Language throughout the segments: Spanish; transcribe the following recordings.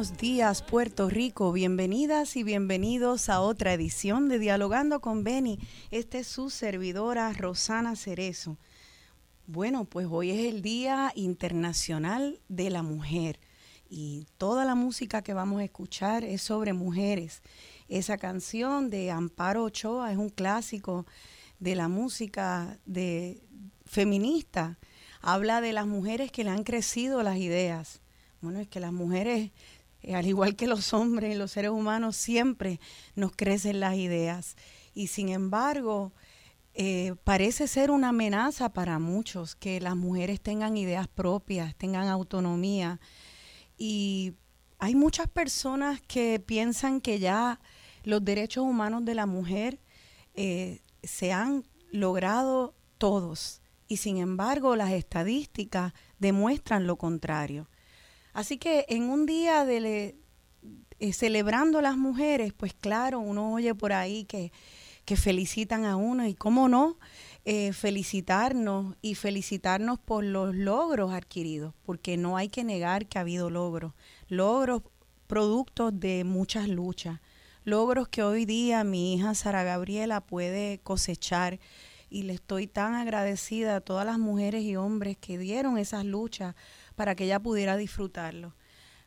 Buenos días Puerto Rico, bienvenidas y bienvenidos a otra edición de Dialogando con Beni. Esta es su servidora Rosana Cerezo. Bueno, pues hoy es el Día Internacional de la Mujer y toda la música que vamos a escuchar es sobre mujeres. Esa canción de Amparo Ochoa es un clásico de la música de feminista. Habla de las mujeres que le han crecido las ideas bueno, es que las mujeres, eh, al igual que los hombres y los seres humanos, siempre nos crecen las ideas. Y sin embargo, eh, parece ser una amenaza para muchos que las mujeres tengan ideas propias, tengan autonomía. Y hay muchas personas que piensan que ya los derechos humanos de la mujer eh, se han logrado todos. Y sin embargo, las estadísticas demuestran lo contrario. Así que en un día de eh, celebrando las mujeres, pues claro, uno oye por ahí que, que felicitan a uno y cómo no eh, felicitarnos y felicitarnos por los logros adquiridos, porque no hay que negar que ha habido logros, logros productos de muchas luchas, logros que hoy día mi hija Sara Gabriela puede cosechar. Y le estoy tan agradecida a todas las mujeres y hombres que dieron esas luchas para que ella pudiera disfrutarlo.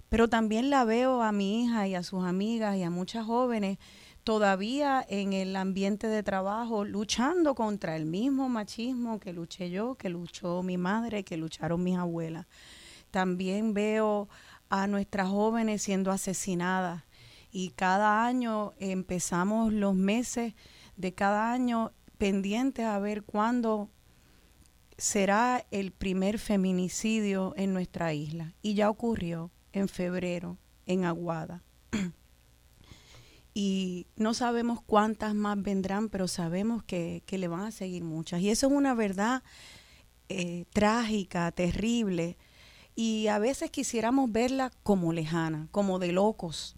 Pero también la veo a mi hija y a sus amigas y a muchas jóvenes todavía en el ambiente de trabajo luchando contra el mismo machismo que luché yo, que luchó mi madre, que lucharon mis abuelas. También veo a nuestras jóvenes siendo asesinadas y cada año empezamos los meses de cada año pendientes a ver cuándo será el primer feminicidio en nuestra isla y ya ocurrió en febrero en Aguada. y no sabemos cuántas más vendrán, pero sabemos que, le van a seguir muchas. Y eso es una verdad eh, trágica, terrible, y a veces quisiéramos verla como lejana, como de locos.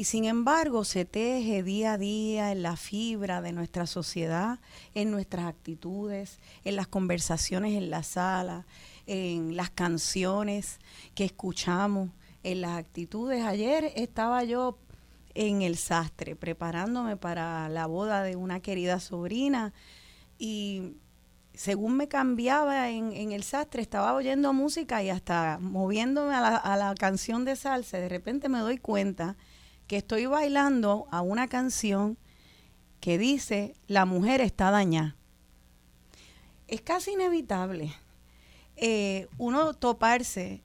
Y sin embargo se teje día a día en la fibra de nuestra sociedad, en nuestras actitudes, en las conversaciones en la sala, en las canciones que escuchamos, en las actitudes. Ayer estaba yo en el sastre preparándome para la boda de una querida sobrina y según me cambiaba en, el sastre, estaba oyendo música y hasta moviéndome a la, a la canción de salsa, de repente me doy cuenta que estoy bailando a una canción que dice la mujer está dañada. Es casi inevitable eh, uno toparse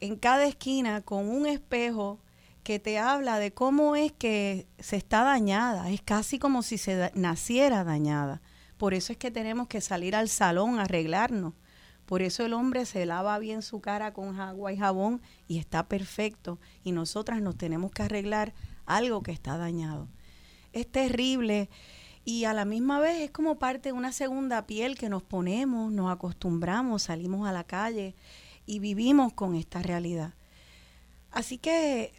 en cada esquina con un espejo que te habla de cómo es que se está dañada. Es casi como si se naciera dañada. Por eso es que tenemos que salir al salón a arreglarnos por eso el hombre se lava bien su cara con agua y jabón y está perfecto. Y nosotras nos tenemos que arreglar algo que está dañado. Es terrible y a la misma vez es como parte de una segunda piel que nos ponemos, nos acostumbramos, salimos a la calle y vivimos con esta realidad. Así que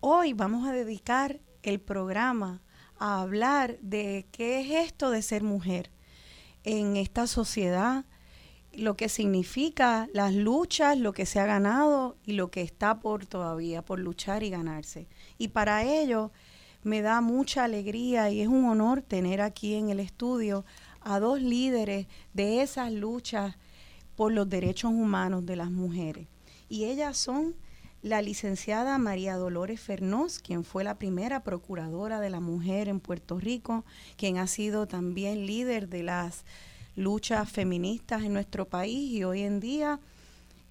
hoy vamos a dedicar el programa a hablar de qué es esto de ser mujer en esta sociedad, lo que significa las luchas, lo que se ha ganado y lo que está por todavía, por luchar y ganarse. Y para ello me da mucha alegría y es un honor tener aquí en el estudio a dos líderes de esas luchas por los derechos humanos de las mujeres. Y ellas son la licenciada María Dolores Fernós, quien fue la primera procuradora de la mujer en Puerto Rico, quien ha sido también líder de las luchas feministas en nuestro país y hoy en día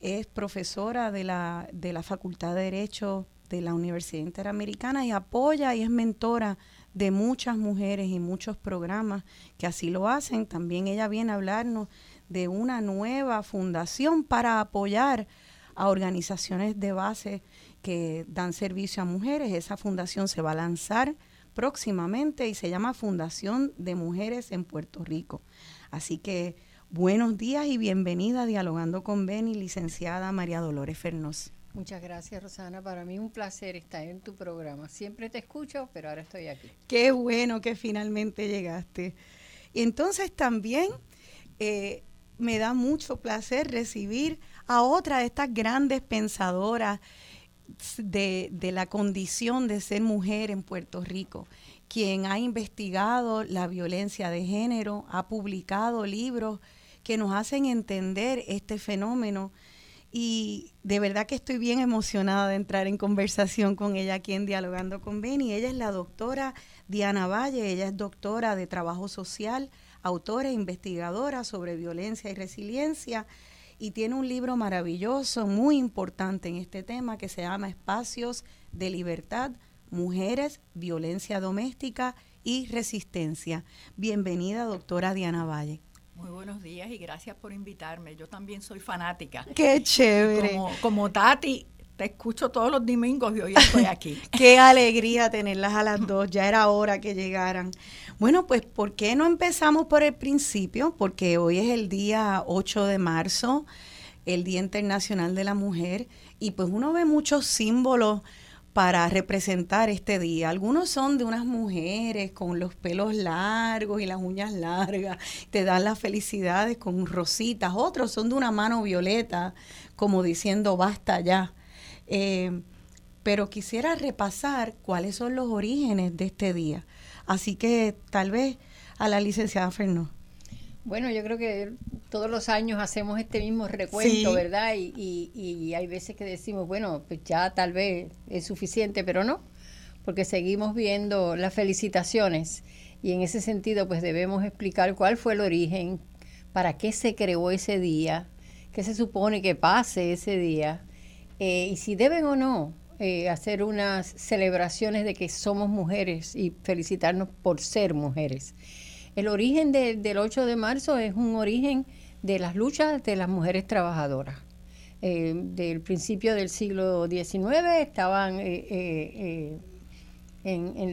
es profesora de la, de la Facultad de Derecho de la Universidad Interamericana y apoya y es mentora de muchas mujeres y muchos programas que así lo hacen. También ella viene a hablarnos de una nueva fundación para apoyar a organizaciones de base que dan servicio a mujeres. Esa fundación se va a lanzar próximamente y se llama Fundación de Mujeres en Puerto Rico. Así que buenos días y bienvenida a Dialogando con Beni, licenciada María Dolores Fernós. Muchas gracias, Rosana. Para mí un placer estar en tu programa. Siempre te escucho, pero ahora estoy aquí. Qué bueno que finalmente llegaste. Y entonces también eh, me da mucho placer recibir a otra de estas grandes pensadoras de, la condición de ser mujer en Puerto Rico, quien ha investigado la violencia de género, ha publicado libros que nos hacen entender este fenómeno y de verdad que estoy bien emocionada de entrar en conversación con ella aquí en Dialogando con Beni. Ella es la doctora Diana Valle, ella es doctora de Trabajo Social, autora e investigadora sobre violencia y resiliencia y tiene un libro maravilloso, muy importante en este tema, que se llama Espacios de Libertad, Mujeres, Violencia Doméstica y Resistencia. Bienvenida, doctora Diana Valle. Muy buenos días y gracias por invitarme. Yo también soy fanática. Qué chévere. Como, como Tati, te escucho todos los domingos y hoy estoy aquí. Qué alegría tenerlas a las dos, ya era hora que llegaran. Bueno, pues ¿por qué no empezamos por el principio? Porque hoy es el día 8 de marzo, el Día Internacional de la Mujer, y pues uno ve muchos símbolos para representar este día. Algunos son de unas mujeres con los pelos largos y las uñas largas, te dan las felicidades con rositas. Otros son de una mano violeta, como diciendo basta ya. Eh, pero quisiera repasar cuáles son los orígenes de este día. Así que tal vez a la licenciada Fernó. Bueno, yo creo que todos los años hacemos este mismo recuento, ¿verdad? Y, y, hay veces que decimos, bueno, pues ya tal vez es suficiente, pero no, porque seguimos viendo las felicitaciones y en ese sentido pues debemos explicar cuál fue el origen, para qué se creó ese día, qué se supone que pase ese día eh, y si deben o no eh, hacer unas celebraciones de que somos mujeres y felicitarnos por ser mujeres. El origen del 8 de marzo es un origen de las luchas de las mujeres trabajadoras. Eh, del principio del siglo XIX estaban en,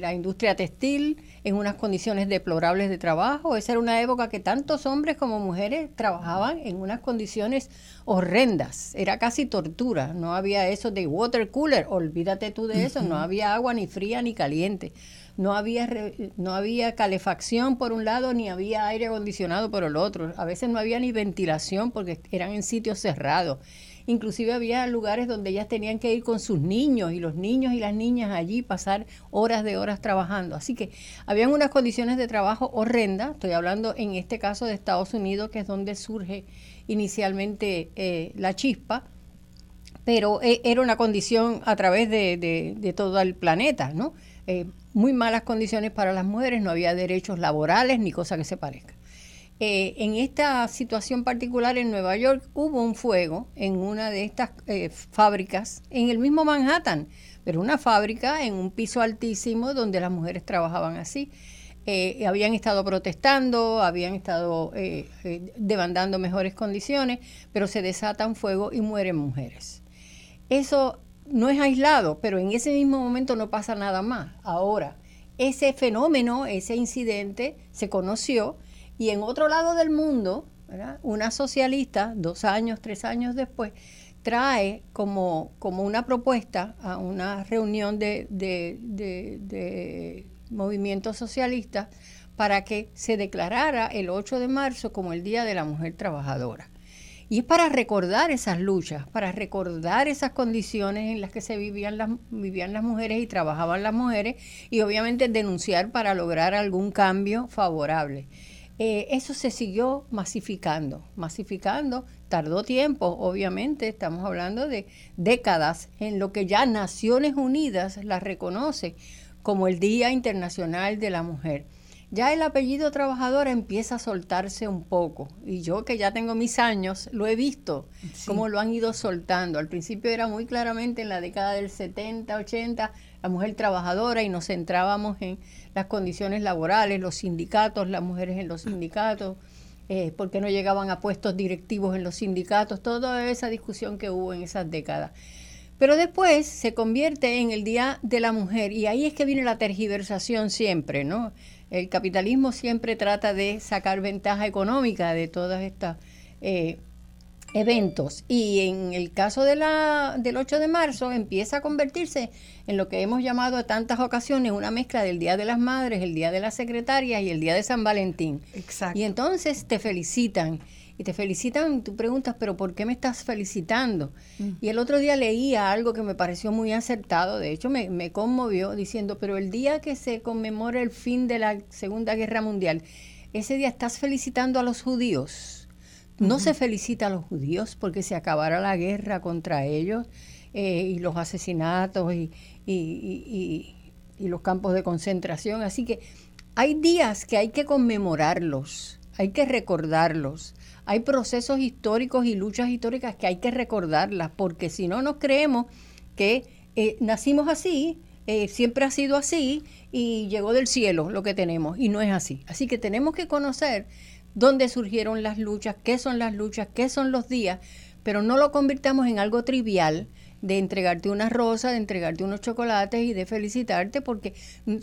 la industria textil, en unas condiciones deplorables de trabajo. Esa era una época que tantos hombres como mujeres trabajaban en unas condiciones horrendas. Era casi tortura. No había eso de water cooler, olvídate tú de eso. No había agua ni fría ni caliente. No había, no había calefacción por un lado, ni había aire acondicionado por el otro. A veces no había ni ventilación porque eran en sitios cerrados. Inclusive había lugares donde ellas tenían que ir con sus niños y los niños y las niñas allí pasar horas de horas trabajando. Así que habían unas condiciones de trabajo horrendas. Estoy hablando en este caso de Estados Unidos, que es donde surge inicialmente eh, la chispa pero eh, era una condición a través de, todo el planeta, ¿no? Eh, muy malas condiciones para las mujeres, no había derechos laborales ni cosa que se parezca. Eh, en esta situación particular en Nueva York hubo un fuego en una de estas eh, fábricas, en el mismo Manhattan, pero una fábrica en un piso altísimo donde las mujeres trabajaban así. Eh, habían estado protestando, habían estado demandando mejores condiciones, pero se desata un fuego y mueren mujeres. Eso no es aislado, pero en ese mismo momento no pasa nada más. Ahora, ese fenómeno, ese incidente se conoció y en otro lado del mundo, una socialista, dos años, tres años después, trae como, como una propuesta a una reunión de, de, de, movimientos socialistas para que se declarara el 8 de marzo como el Día de la Mujer Trabajadora. Y es para recordar esas luchas, para recordar esas condiciones en las que se vivían las, vivían las mujeres y trabajaban las mujeres y obviamente denunciar para lograr algún cambio favorable. Eh, eso se siguió masificando, masificando, tardó tiempo, obviamente, estamos hablando de décadas en lo que ya Naciones Unidas la reconoce como el Día Internacional de la Mujer ya el apellido trabajador empieza a soltarse un poco. Y yo que ya tengo mis años, lo he visto, cómo lo han ido soltando. Al principio era muy claramente en la década del 70, 80, la mujer trabajadora y nos centrábamos en las condiciones laborales, los sindicatos, las mujeres en los sindicatos, eh, porque no llegaban a puestos directivos en los sindicatos, toda esa discusión que hubo en esas décadas. Pero después se convierte en el Día de la Mujer y ahí es que viene la tergiversación siempre, ¿no? El capitalismo siempre trata de sacar ventaja económica de todos estos eh, eventos. Y en el caso de la, del 8 de marzo empieza a convertirse en lo que hemos llamado a tantas ocasiones una mezcla del Día de las Madres, el Día de las Secretarias y el Día de San Valentín. Exacto. Y entonces te felicitan y te felicitan, tú preguntas, pero ¿por qué me estás felicitando? Mm. Y el otro día leía algo que me pareció muy acertado, de hecho me, me, conmovió, diciendo, pero el día que se conmemora el fin de la Segunda Guerra Mundial, ese día estás felicitando a los judíos. No se felicita a los judíos porque se acabara la guerra contra ellos eh, y los asesinatos y, y, y los campos de concentración. Así que hay días que hay que conmemorarlos, hay que recordarlos hay procesos históricos y luchas históricas que hay que recordarlas, porque si no nos creemos que eh, nacimos así, eh, siempre ha sido así y llegó del cielo lo que tenemos, y no es así. Así que tenemos que conocer dónde surgieron las luchas, qué son las luchas, qué son los días, pero no lo convirtamos en algo trivial de entregarte una rosa, de entregarte unos chocolates y de felicitarte, porque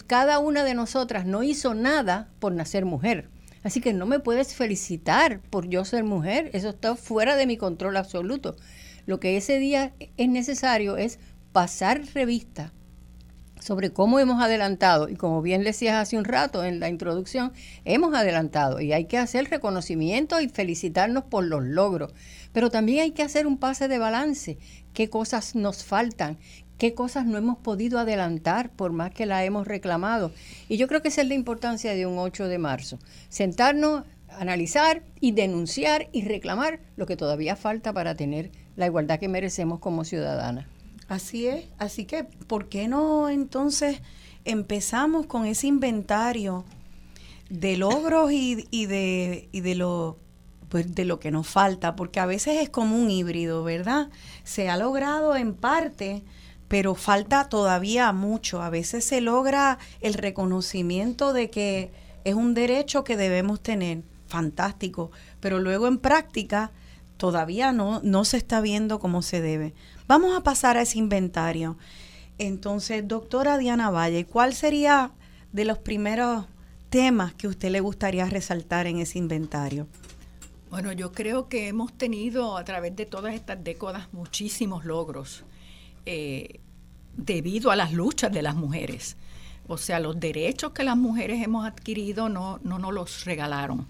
cada una de nosotras no hizo nada por nacer mujer. Así que no me puedes felicitar por yo ser mujer, eso está fuera de mi control absoluto. Lo que ese día es necesario es pasar revista sobre cómo hemos adelantado, y como bien decías hace un rato en la introducción, hemos adelantado. Y hay que hacer reconocimiento y felicitarnos por los logros, pero también hay que hacer un pase de balance, qué cosas nos faltan, qué cosas no hemos podido adelantar por más que la hemos reclamado. Y yo creo que esa es la importancia de un 8 de marzo. Sentarnos, analizar y denunciar y reclamar lo que todavía falta para tener la igualdad que merecemos como ciudadanas. Así es, así que ¿por qué no entonces empezamos con ese inventario de logros y, y de, y de lo pues de lo que nos falta, porque a veces es como un híbrido, ¿verdad? Se ha logrado en parte, pero falta todavía mucho. A veces se logra el reconocimiento de que es un derecho que debemos tener, fantástico, pero luego en práctica todavía no, no se está viendo como se debe. Vamos a pasar a ese inventario. Entonces, doctora Diana Valle, ¿cuál sería de los primeros temas que usted le gustaría resaltar en ese inventario? Bueno, yo creo que hemos tenido a través de todas estas décadas muchísimos logros. Eh, debido a las luchas de las mujeres. O sea, los derechos que las mujeres hemos adquirido no, no nos los regalaron.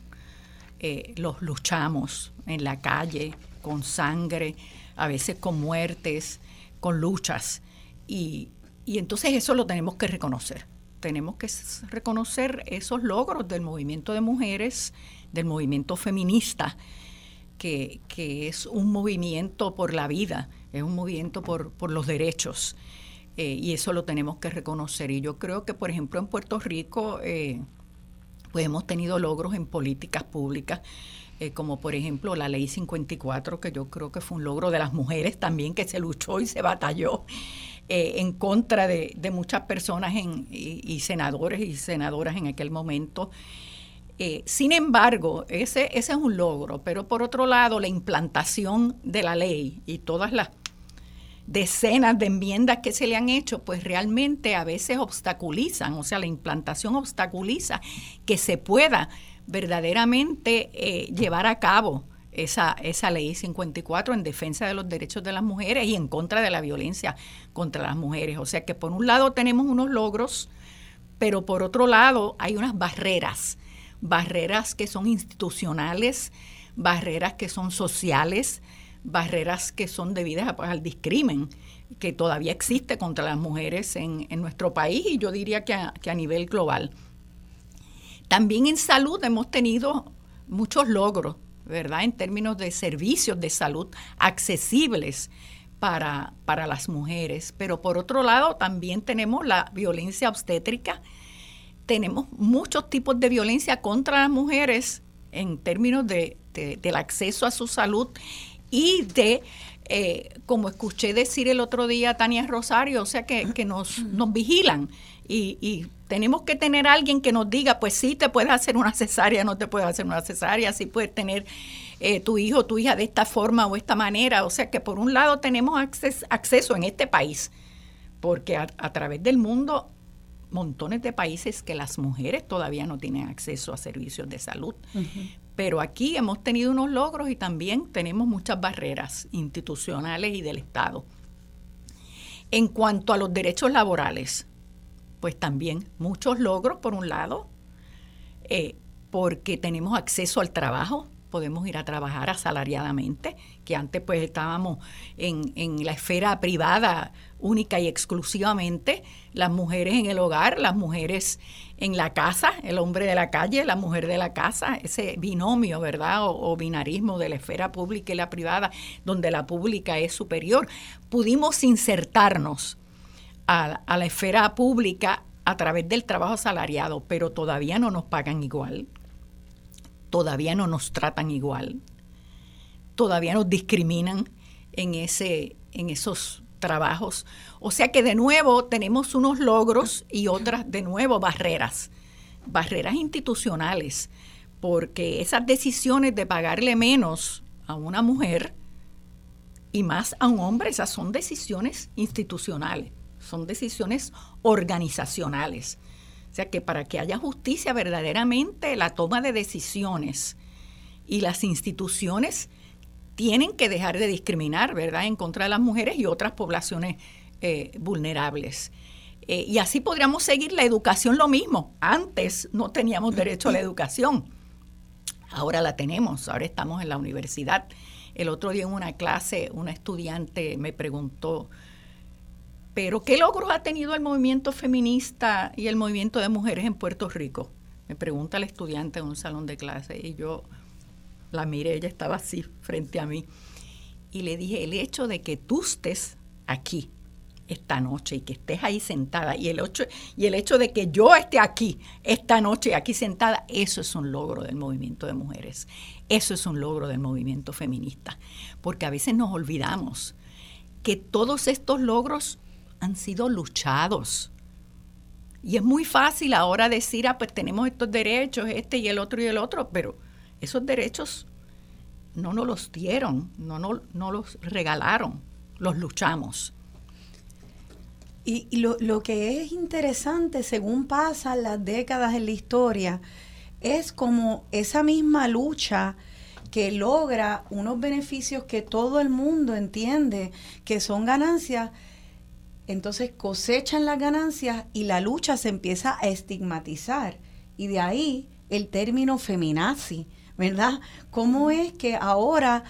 Eh, los luchamos en la calle, con sangre, a veces con muertes, con luchas. Y, y entonces eso lo tenemos que reconocer. Tenemos que reconocer esos logros del movimiento de mujeres, del movimiento feminista, que, es un movimiento por la vida, es un movimiento por, por los derechos. Eh, y eso lo tenemos que reconocer. Y yo creo que, por ejemplo, en Puerto Rico, eh, pues hemos tenido logros en políticas públicas, eh, como por ejemplo la ley 54, que yo creo que fue un logro de las mujeres también, que se luchó y se batalló. en contra de, muchas personas en, y, senadores y senadoras en aquel momento. Sin embargo, ese, ese es un logro, pero por otro lado, la implantación de la ley y todas las decenas de enmiendas que se le han hecho, pues realmente a veces obstaculizan, o sea, la implantación obstaculiza que se pueda verdaderamente eh, llevar a cabo esa, esa ley 54 en defensa de los derechos de las mujeres y en contra de la violencia contra las mujeres. O sea que por un lado tenemos unos logros, pero por otro lado hay unas barreras, barreras que son institucionales, barreras que son sociales, barreras que son debidas pues, al discrimen que todavía existe contra las mujeres en, nuestro país y yo diría que a, que a nivel global. También en salud hemos tenido muchos logros, ¿verdad? En términos de servicios de salud accesibles para, para las mujeres. Pero por otro lado, también tenemos la violencia obstétrica. Tenemos muchos tipos de violencia contra las mujeres en términos de, del acceso a su salud y de eh, como escuché decir el otro día Tania Rosario, o sea que, nos, nos vigilan y, tenemos que tener alguien que nos diga, pues sí, te puedes hacer una cesárea, no te puedes hacer una cesárea, sí puedes tener eh, tu hijo, tu hija de esta forma o esta manera. O sea que por un lado tenemos acceso en este país, porque a, través del mundo montones de países que las mujeres todavía no tienen acceso a servicios de salud. Pero aquí hemos tenido unos logros y también tenemos muchas barreras institucionales y del Estado. En cuanto a los derechos laborales, pues también muchos logros, por un lado, eh, porque tenemos acceso al trabajo, podemos ir a trabajar asalariadamente, que antes pues estábamos en, en, la esfera privada única y exclusivamente, las mujeres en el hogar, las mujeres en la casa, el hombre de la calle, la mujer de la casa, ese binomio, ¿verdad? O, binarismo de la esfera pública y la privada, donde la pública es superior. Pudimos insertarnos a, a la esfera pública a través del trabajo asalariado, pero todavía no nos pagan igual, todavía no nos tratan igual, todavía nos discriminan en, ese, en esos trabajos. O sea que de nuevo tenemos unos logros y otras de nuevo barreras, barreras institucionales, porque esas decisiones de pagarle menos a una mujer y más a un hombre, esas son decisiones institucionales, son decisiones organizacionales. O sea que para que haya justicia verdaderamente, la toma de decisiones y las instituciones tienen que dejar de discriminar, ¿verdad?, en contra de las mujeres y otras poblaciones eh, vulnerables. Eh, y así podríamos seguir la educación lo mismo. Antes no teníamos derecho a la educación, ahora la tenemos, ahora estamos en la universidad. El otro día en una clase una estudiante me preguntó, pero ¿qué logros ha tenido el movimiento feminista y el movimiento de mujeres en Puerto Rico? Me pregunta el estudiante en un salón de clase y yo la miré, ella estaba así frente a mí. Y le dije, el hecho de que tú estés aquí esta noche y que estés ahí sentada y el, y el hecho de que yo esté aquí esta noche aquí sentada, eso es un logro del movimiento de mujeres, eso es un logro del movimiento feminista, porque a veces nos olvidamos que todos estos logros han sido luchados. Y es muy fácil ahora decir, ah, pues tenemos estos derechos, este y el otro y el otro, pero esos derechos no nos los dieron, no, no, los regalaron, los luchamos. Y, lo, lo, que es interesante, según pasan las décadas en la historia, es como esa misma lucha que logra unos beneficios que todo el mundo entiende que son ganancias, entonces cosechan las ganancias y la lucha se empieza a estigmatizar. Y de ahí el término feminazi, ¿verdad? ¿Cómo es que ahora,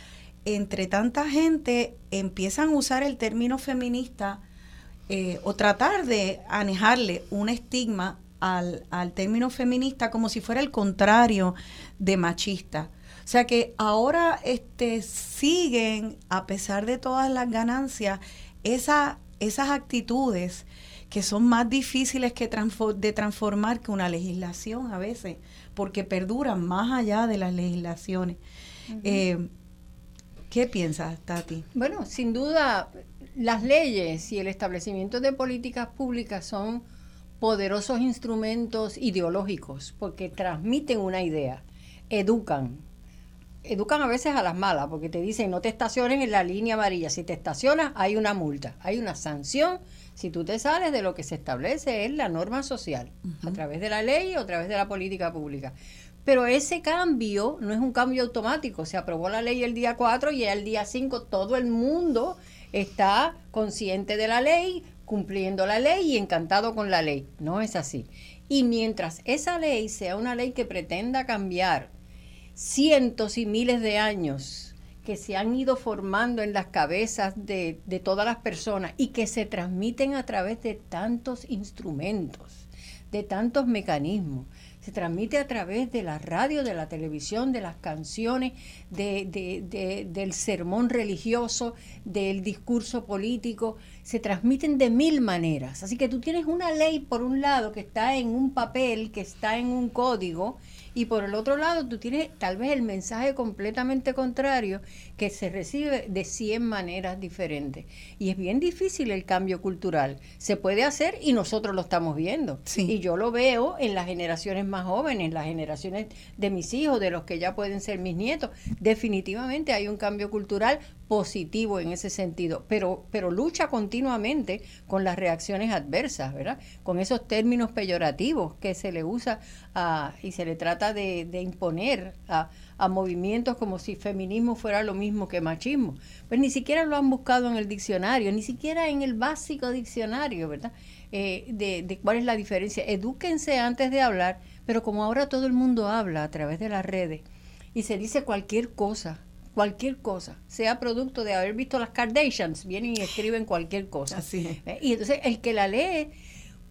entre tanta gente, empiezan a usar el término feminista eh, o tratar de anejarle un estigma al, al término feminista como si fuera el contrario de machista? O sea que ahora este, siguen, a pesar de todas las ganancias, esa esas actitudes que son más difíciles que de transformar que una legislación a veces, porque perduran más allá de las legislaciones. Eh, ¿Qué piensas, Tati? Bueno, sin duda, las leyes y el establecimiento de políticas públicas son poderosos instrumentos ideológicos porque transmiten una idea, educan, educan a veces a las malas, porque te dicen no te estaciones en la línea amarilla. Si te estacionas, hay una multa, hay una sanción. Si tú te sales de lo que se establece es la norma social, a través de la ley o a través de la política pública. Pero ese cambio no es un cambio automático. Se aprobó la ley el día 4 y el día 5 todo el mundo está consciente de la ley, cumpliendo la ley y encantado con la ley. No es así. Y mientras esa ley sea una ley que pretenda cambiar cientos y miles de años que se han ido formando en las cabezas de, todas las personas y que se transmiten a través de tantos instrumentos, de tantos mecanismos, se transmite a través de la radio, de la televisión, de las canciones, de, del sermón religioso, del discurso político, se transmiten de mil maneras. Así que tú tienes una ley por un lado que está en un papel, que está en un código, y por el otro lado tú tienes tal vez el mensaje completamente contrario que se recibe de 100 maneras diferentes. Y es bien difícil el cambio cultural. Se puede hacer y nosotros lo estamos viendo. Y yo lo veo en las generaciones más jóvenes, las generaciones de mis hijos, de los que ya pueden ser mis nietos. Definitivamente hay un cambio cultural positivo en ese sentido, pero, pero lucha continuamente con las reacciones adversas, ¿verdad? Con esos términos peyorativos que se le usa y se le trata de, imponer a, movimientos como si feminismo fuera lo mismo que machismo. Pues ni siquiera lo han buscado en el diccionario, ni siquiera en el básico diccionario, ¿verdad? Eh, de, de cuál es la diferencia. Edúquense antes de hablar, pero como ahora todo el mundo habla a través de las redes y se dice cualquier cosa, cualquier cosa, sea producto de haber visto las Kardashians, vienen y escriben cualquier cosa. Así eh, Y entonces el que la lee,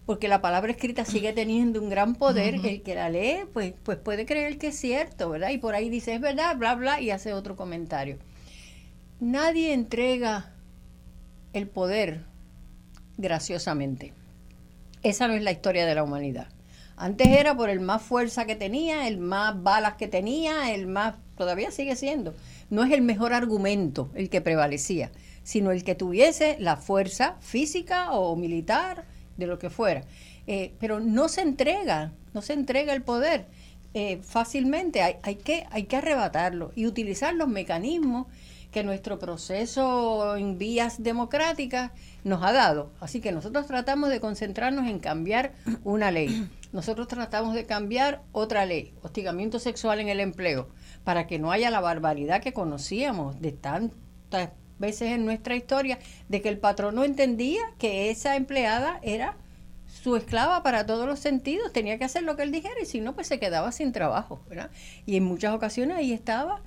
porque la palabra escrita sigue teniendo un gran poder, el que la lee, pues, pues puede creer que es cierto, ¿verdad? Y por ahí dice, es verdad, bla, bla, y hace otro comentario. Nadie entrega el poder graciosamente. Esa no es la historia de la humanidad. Antes era por el más fuerza que tenía, el más balas que tenía, el más, todavía sigue siendo no es el mejor argumento el que prevalecía, sino el que tuviese la fuerza física o militar, de lo que fuera. Eh, pero no se entrega, no se entrega el poder eh, fácilmente, hay, hay, que, hay que arrebatarlo y utilizar los mecanismos que nuestro proceso en vías democráticas nos ha dado. Así que nosotros tratamos de concentrarnos en cambiar una ley. Nosotros tratamos de cambiar otra ley, hostigamiento sexual en el empleo para que no haya la barbaridad que conocíamos de tantas veces en nuestra historia, de que el patrón no entendía que esa empleada era su esclava para todos los sentidos, tenía que hacer lo que él dijera y si no, pues se quedaba sin trabajo. Y en muchas ocasiones ahí estaba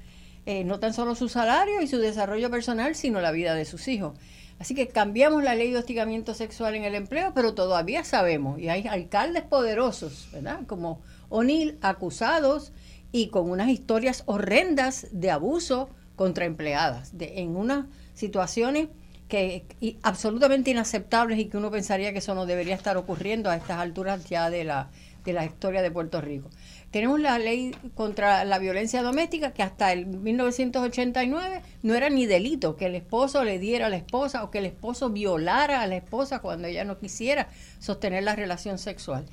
eh, no tan solo su salario y su desarrollo personal, sino la vida de sus hijos. Así que cambiamos la ley de hostigamiento sexual en el empleo, pero todavía sabemos, y hay alcaldes poderosos, ¿verdad? Como O'Neill, acusados y con unas historias horrendas de abuso contra empleadas, de, en unas situaciones que absolutamente inaceptables y que uno pensaría que eso no debería estar ocurriendo a estas alturas ya de la, de la historia de Puerto Rico. Tenemos la ley contra la violencia doméstica que hasta el 1989 no era ni delito que el esposo le diera a la esposa o que el esposo violara a la esposa cuando ella no quisiera sostener la relación sexual.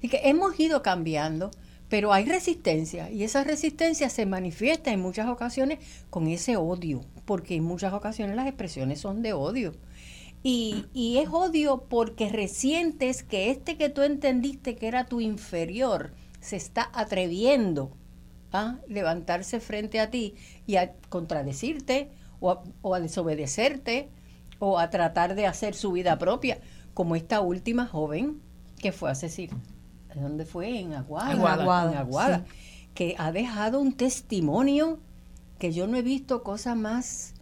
Y que hemos ido cambiando pero hay resistencia y esa resistencia se manifiesta en muchas ocasiones con ese odio, porque en muchas ocasiones las expresiones son de odio. Y, y, es odio porque resientes que este que tú entendiste que era tu inferior se está atreviendo a levantarse frente a ti y a contradecirte o a, desobedecerte o a tratar de hacer su vida propia, como esta última joven que fue asesinada ¿dónde fue? En Aguada. en Aguada. Que ha dejado un testimonio que yo no he visto cosa más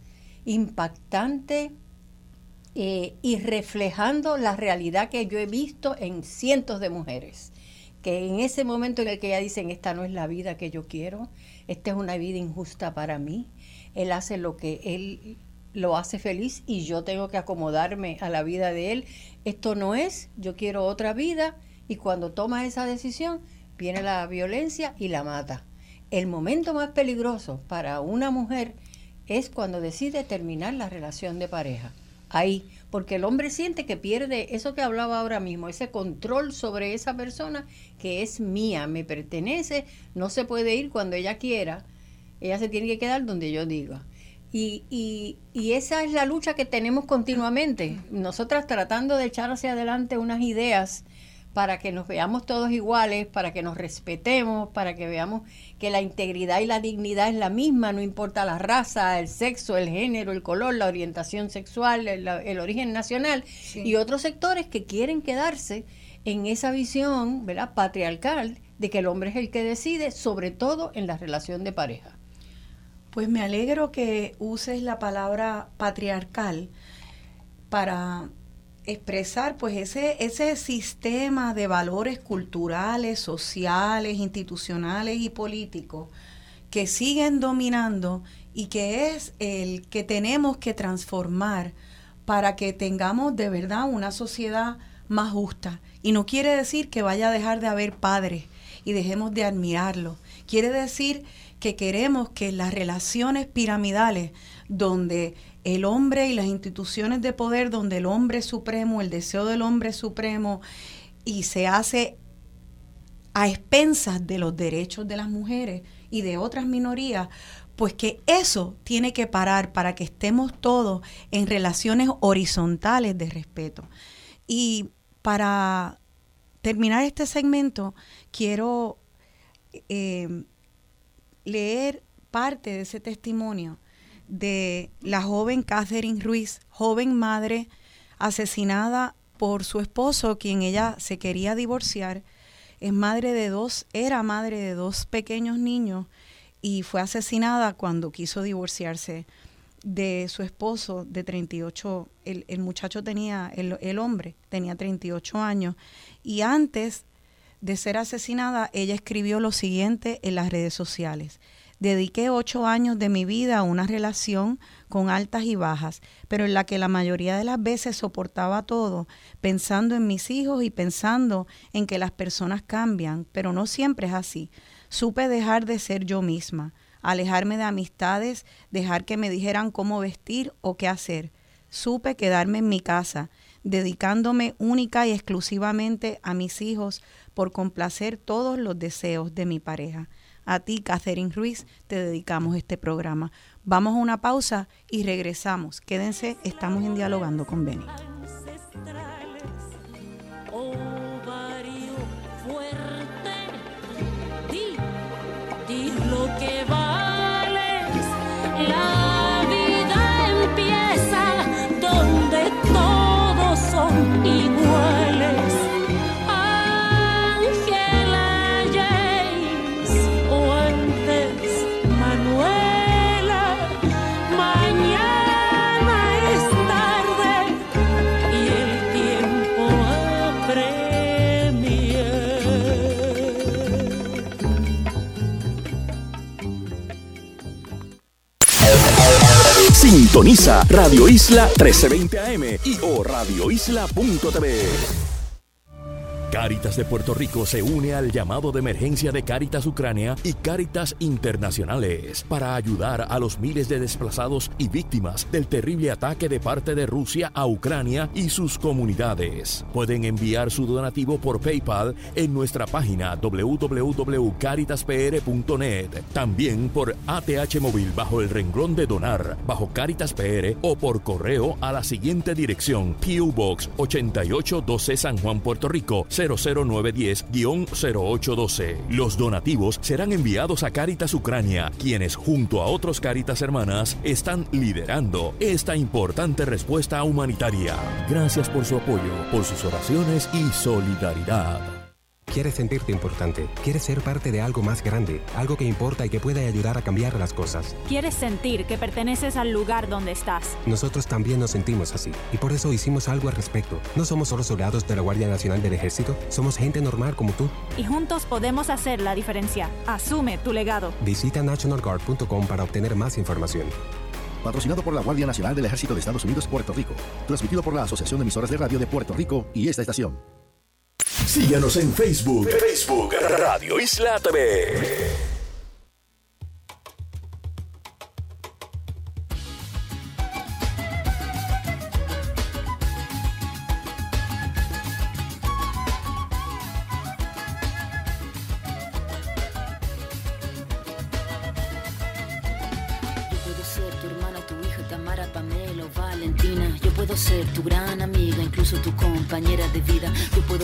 impactante eh, y reflejando la realidad que yo he visto en cientos de mujeres. Que en ese momento en el que ya dicen, esta no es la vida que yo quiero, esta es una vida injusta para mí, él hace lo que él lo hace feliz y yo tengo que acomodarme a la vida de él. Esto no es, yo quiero otra vida y cuando toma esa decisión, viene la violencia y la mata. El momento más peligroso para una mujer es cuando decide terminar la relación de pareja. Ahí, porque el hombre siente que pierde eso que hablaba ahora mismo, ese control sobre esa persona que es mía, me pertenece, no se puede ir cuando ella quiera, ella se tiene que quedar donde yo diga. Y, y, y, esa es la lucha que tenemos continuamente. Nosotras tratando de echar hacia adelante unas ideas para que nos veamos todos iguales, para que nos respetemos, para que veamos que la integridad y la dignidad es la misma, no importa la raza, el sexo, el género, el color, la orientación sexual, el, origen nacional, y otros sectores que quieren quedarse en esa visión ¿verdad? patriarcal de que el hombre es el que decide, sobre todo en la relación de pareja. Pues me alegro que uses la palabra patriarcal para expresar pues ese, ese sistema de valores culturales, sociales, institucionales y políticos que siguen dominando y que es el que tenemos que transformar para que tengamos de verdad una sociedad más justa. Y no quiere decir que vaya a dejar de haber padres y dejemos de admirarlos. Quiere decir que queremos que las relaciones piramidales donde el hombre y las instituciones de poder donde el hombre supremo, el deseo del hombre supremo, y se hace a expensas de los derechos de las mujeres y de otras minorías, pues que eso tiene que parar para que estemos todos en relaciones horizontales de respeto. Y para terminar este segmento, quiero eh, leer parte de ese testimonio de la joven Catherine Ruiz, joven madre asesinada por su esposo, quien ella se quería divorciar. Es madre de dos, era madre de dos pequeños niños y fue asesinada cuando quiso divorciarse de su esposo de 38, el, el muchacho tenía, el, el hombre tenía 38 años y antes de ser asesinada, ella escribió lo siguiente en las redes sociales. Dediqué ocho años de mi vida a una relación con altas y bajas, pero en la que la mayoría de las veces soportaba todo, pensando en mis hijos y pensando en que las personas cambian, pero no siempre es así. Supe dejar de ser yo misma, alejarme de amistades, dejar que me dijeran cómo vestir o qué hacer. Supe quedarme en mi casa, dedicándome única y exclusivamente a mis hijos por complacer todos los deseos de mi pareja. A ti, Catherine Ruiz, te dedicamos este programa. Vamos a una pausa y regresamos. Quédense, estamos en Dialogando con Beni. Sintoniza Radio Isla 1320 AM y o radioisla.tv. Caritas de Puerto Rico se une al llamado de emergencia de Caritas Ucrania y Caritas Internacionales para ayudar a los miles de desplazados y víctimas del terrible ataque de parte de Rusia a Ucrania y sus comunidades. Pueden enviar su donativo por PayPal en nuestra página www.caritaspr.net, también por ATH móvil bajo el renglón de donar bajo Caritas PR o por correo a la siguiente dirección: PO Box 8812 San Juan, Puerto Rico 00910-0812. Los donativos serán enviados a Caritas Ucrania, quienes junto a otros Caritas hermanas están liderando esta importante respuesta humanitaria. Gracias por su apoyo, por sus oraciones y solidaridad. Quieres sentirte importante, quieres ser parte de algo más grande, algo que importa y que puede ayudar a cambiar las cosas. Quieres sentir que perteneces al lugar donde estás. Nosotros también nos sentimos así y por eso hicimos algo al respecto. No somos solo soldados de la Guardia Nacional del Ejército, somos gente normal como tú. Y juntos podemos hacer la diferencia. Asume tu legado. Visita nationalguard.com para obtener más información. Patrocinado por la Guardia Nacional del Ejército de Estados Unidos, Puerto Rico. Transmitido por la Asociación de Emisoras de Radio de Puerto Rico y esta estación. Síganos en Facebook. Facebook Radio Isla TV.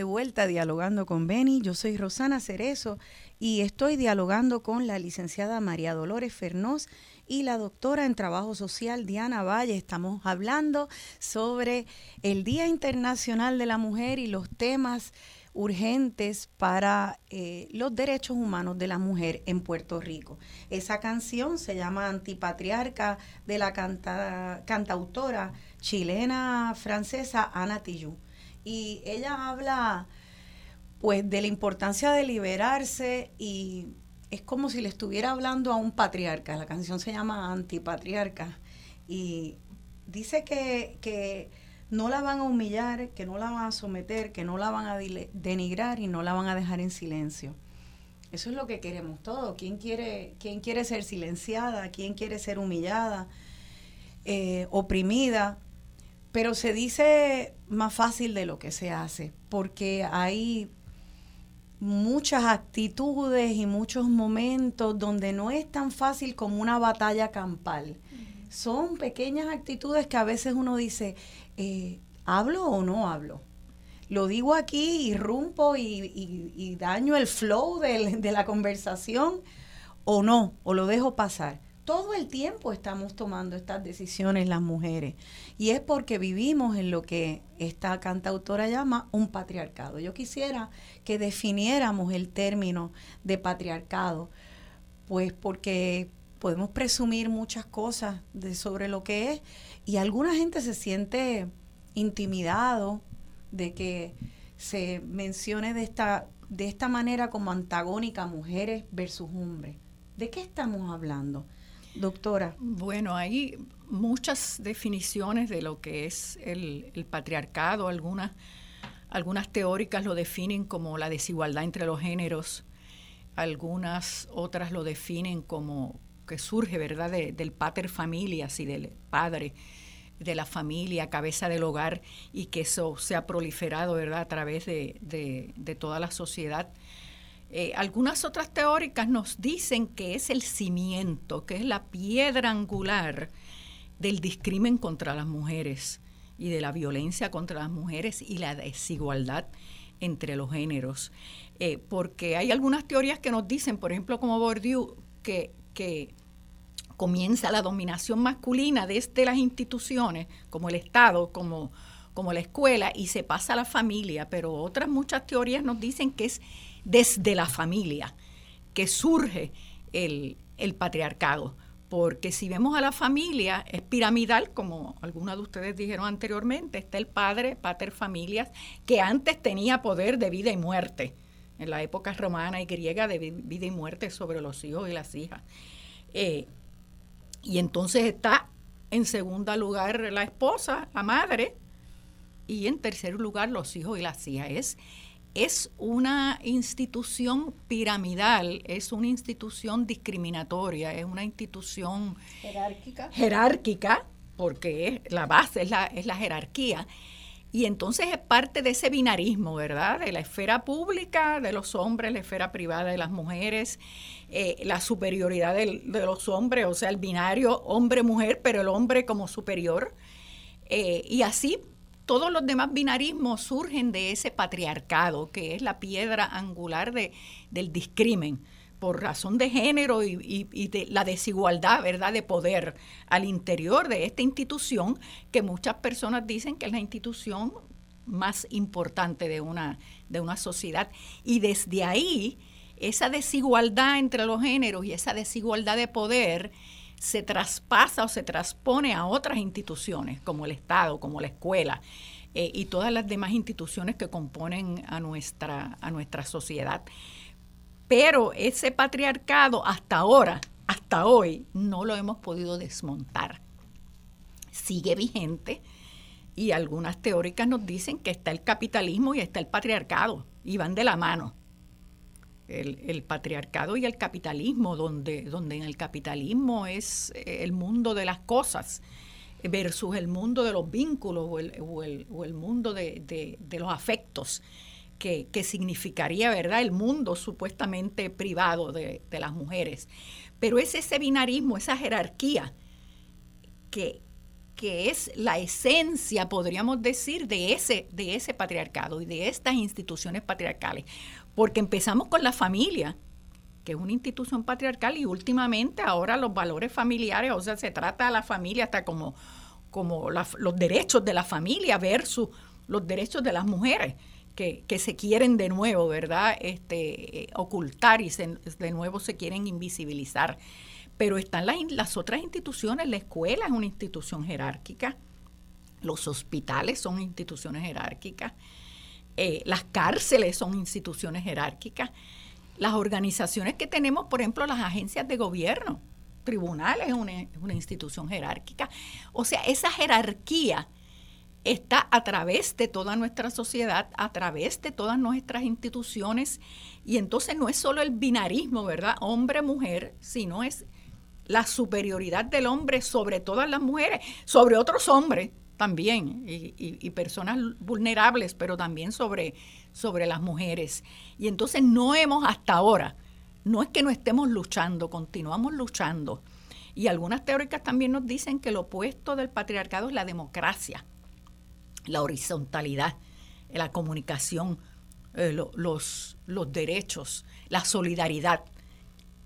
De vuelta dialogando con Beni, yo soy Rosana Cerezo y estoy dialogando con la licenciada María Dolores Fernós y la doctora en Trabajo Social Diana Valle. Estamos hablando sobre el Día Internacional de la Mujer y los temas urgentes para eh, los derechos humanos de la mujer en Puerto Rico. Esa canción se llama Antipatriarca de la canta- cantautora chilena francesa Ana Tijoux y ella habla pues de la importancia de liberarse y es como si le estuviera hablando a un patriarca. La canción se llama Antipatriarca y dice que, que no la van a humillar, que no la van a someter, que no la van a denigrar y no la van a dejar en silencio. Eso es lo que queremos todos. ¿Quién quiere, quién quiere ser silenciada? ¿Quién quiere ser humillada? eh, oprimida? Pero se dice más fácil de lo que se hace, porque hay muchas actitudes y muchos momentos donde no es tan fácil como una batalla campal. Son pequeñas actitudes que a veces uno dice, eh, ¿hablo o no hablo? Lo digo aquí, y, y- y daño el flow del- de la conversación o no, o lo dejo pasar. Todo el tiempo estamos tomando estas decisiones las mujeres y es porque vivimos en lo que esta cantautora llama un patriarcado. Yo quisiera que definiéramos el término de patriarcado, pues porque podemos presumir muchas cosas de sobre lo que es y alguna gente se siente intimidado de que se mencione de esta de esta manera como antagónica mujeres versus hombres. ¿De qué estamos hablando? Doctora. Bueno, hay muchas definiciones de lo que es el, patriarcado. Algunas, algunas teóricas lo definen como la desigualdad entre los géneros. Algunas otras lo definen como que surge, ¿verdad?, de- del pater familias y del padre de la familia, cabeza del hogar, y que eso se ha proliferado, ¿verdad?, a través de, de- de toda la sociedad. Eh, algunas otras teóricas nos dicen que es el cimiento, que es la piedra angular del discrimen contra las mujeres y de la violencia contra las mujeres y la desigualdad entre los géneros. Eh, porque hay algunas teorías que nos dicen, por ejemplo, como Bourdieu, que, que comienza la dominación masculina desde las instituciones, como el Estado, como, como la escuela, y se pasa a la familia, pero otras muchas teorías nos dicen que es desde la familia que surge el, el patriarcado porque si vemos a la familia, es piramidal, como algunos de ustedes dijeron anteriormente, está el padre, pater familias, que antes tenía poder de vida y muerte, en la época romana y griega de vida y muerte sobre los hijos y las hijas. Eh, y entonces está en segundo lugar la esposa, la madre, y en tercer lugar los hijos y las hijas. Es una institución piramidal, es una institución discriminatoria, es una institución jerárquica, jerárquica porque es, la base es la, es la jerarquía. Y entonces es parte de ese binarismo, ¿verdad? De la esfera pública de los hombres, la esfera privada de las mujeres, eh, la superioridad de los hombres, o sea, el binario hombre-mujer, pero el hombre como superior. Eh, y así todos los demás binarismos surgen de ese patriarcado, que es la piedra angular de, del discrimen por razón de género y, de la desigualdad, ¿verdad?, de poder al interior de esta institución que muchas personas dicen que es la institución más importante de una, de una sociedad. Y desde ahí, esa desigualdad entre los géneros y esa desigualdad de poder se traspasa o se transpone a otras instituciones, como el Estado, como la escuela eh, y todas las demás instituciones que componen a nuestra, a nuestra sociedad. Pero ese patriarcado hasta ahora, hasta hoy, no lo hemos podido desmontar. Sigue vigente y algunas teóricas nos dicen que está el capitalismo y está el patriarcado y van de la mano el, patriarcado y el capitalismo, donde, donde en el capitalismo es eh, el mundo de las cosas versus el mundo de los vínculos o el, o el, mundo de, los afectos, que, significaría, ¿verdad?, el mundo supuestamente privado de, las mujeres. Pero es ese binarismo, esa jerarquía, que, que es la esencia, podríamos decir, de ese, de ese patriarcado y de estas instituciones patriarcales porque empezamos con la familia, que es una institución patriarcal, y últimamente ahora los valores familiares, o sea, se trata a la familia hasta como, como los derechos de la familia versus los derechos de las mujeres. Que, se quieren de nuevo, ¿verdad? Este, ocultar y de nuevo se quieren invisibilizar. Pero están las otras instituciones, la escuela es una institución jerárquica, los hospitales son instituciones jerárquicas, eh, las cárceles son instituciones jerárquicas, las organizaciones que tenemos, por ejemplo, las agencias de gobierno, tribunales es una, una institución jerárquica. O sea, esa jerarquía está a través de toda nuestra sociedad, a través de todas nuestras instituciones, y entonces no es solo el binarismo, ¿verdad? Hombre-mujer, sino es la superioridad del hombre sobre todas las mujeres, sobre otros hombres, también y, personas vulnerables, pero también sobre, sobre las mujeres. Y entonces no hemos hasta ahora, no es que no estemos luchando, continuamos luchando. Y algunas teóricas también nos dicen que lo opuesto del patriarcado es la democracia, la horizontalidad, la comunicación, eh, los, los derechos, la solidaridad.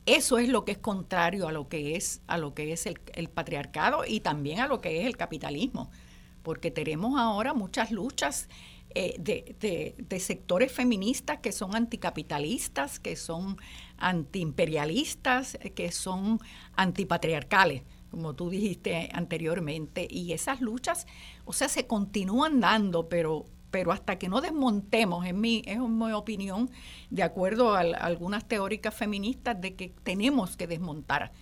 Eso es lo que es contrario a lo que es, a lo que es el, el patriarcado y también a lo que es el capitalismo porque tenemos ahora muchas luchas eh, de, sectores feministas que son anticapitalistas, que son antiimperialistas, que son antipatriarcales, como tú dijiste anteriormente. Y esas luchas, o sea, se continúan dando, pero, pero hasta que no desmontemos, en mi, es mi opinión, de acuerdo a algunas teóricas feministas, de que tenemos que desmontar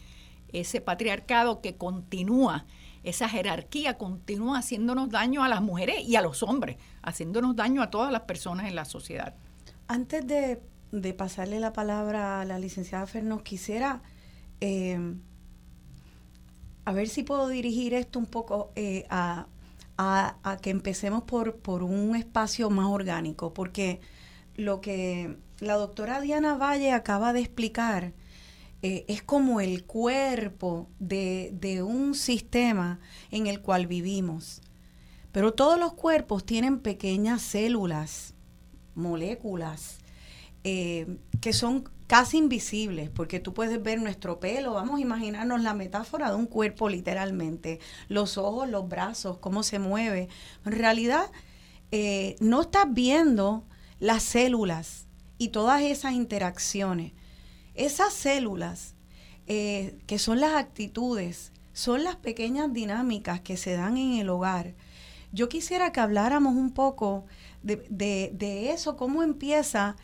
ese patriarcado que continúa esa jerarquía continúa haciéndonos daño a las mujeres y a los hombres, haciéndonos daño a todas las personas en la sociedad. Antes de, pasarle la palabra a la licenciada Fernos, quisiera eh, a ver si puedo dirigir esto un poco eh, a, que empecemos por, por un espacio más orgánico, porque lo que la doctora Diana Valle acaba de explicar eh, es como el cuerpo de, de un sistema en el cual vivimos. Pero todos los cuerpos tienen pequeñas células, moléculas, eh, que son casi invisibles, porque tú puedes ver nuestro pelo, vamos a imaginarnos la metáfora de un cuerpo literalmente, los ojos, los brazos, cómo se mueve. En realidad, eh, no estás viendo las células y todas esas interacciones. Esas células, eh, que son las actitudes, son las pequeñas dinámicas que se dan en el hogar. Yo quisiera que habláramos un poco de, de eso, cómo empieza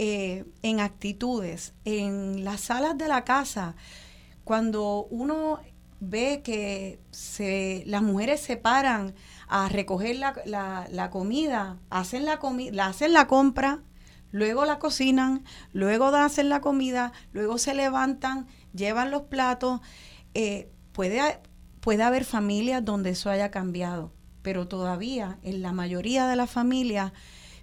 eh, en actitudes, en las salas de la casa, cuando uno ve que se, las mujeres se paran a recoger la, la, comida, hacen la, la hacen la compra, luego la cocinan, luego hacen la comida, luego se levantan, llevan los platos. Eh, puede, puede haber familias donde eso haya cambiado, pero todavía en la mayoría de las familias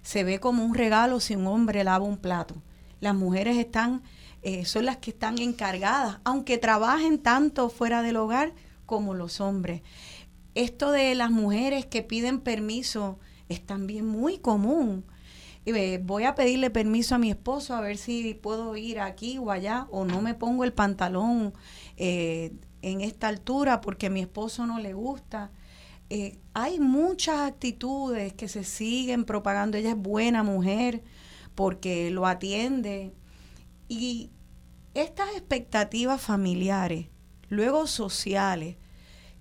se ve como un regalo si un hombre lava un plato. Las mujeres están, eh, son las que están encargadas, aunque trabajen tanto fuera del hogar como los hombres. Esto de las mujeres que piden permiso es también muy común. Eh, voy a pedirle permiso a mi esposo a ver si puedo ir aquí o allá o no me pongo el pantalón eh, en esta altura porque a mi esposo no le gusta. Eh, hay muchas actitudes que se siguen propagando. Ella es buena mujer porque lo atiende. Y estas expectativas familiares, luego sociales,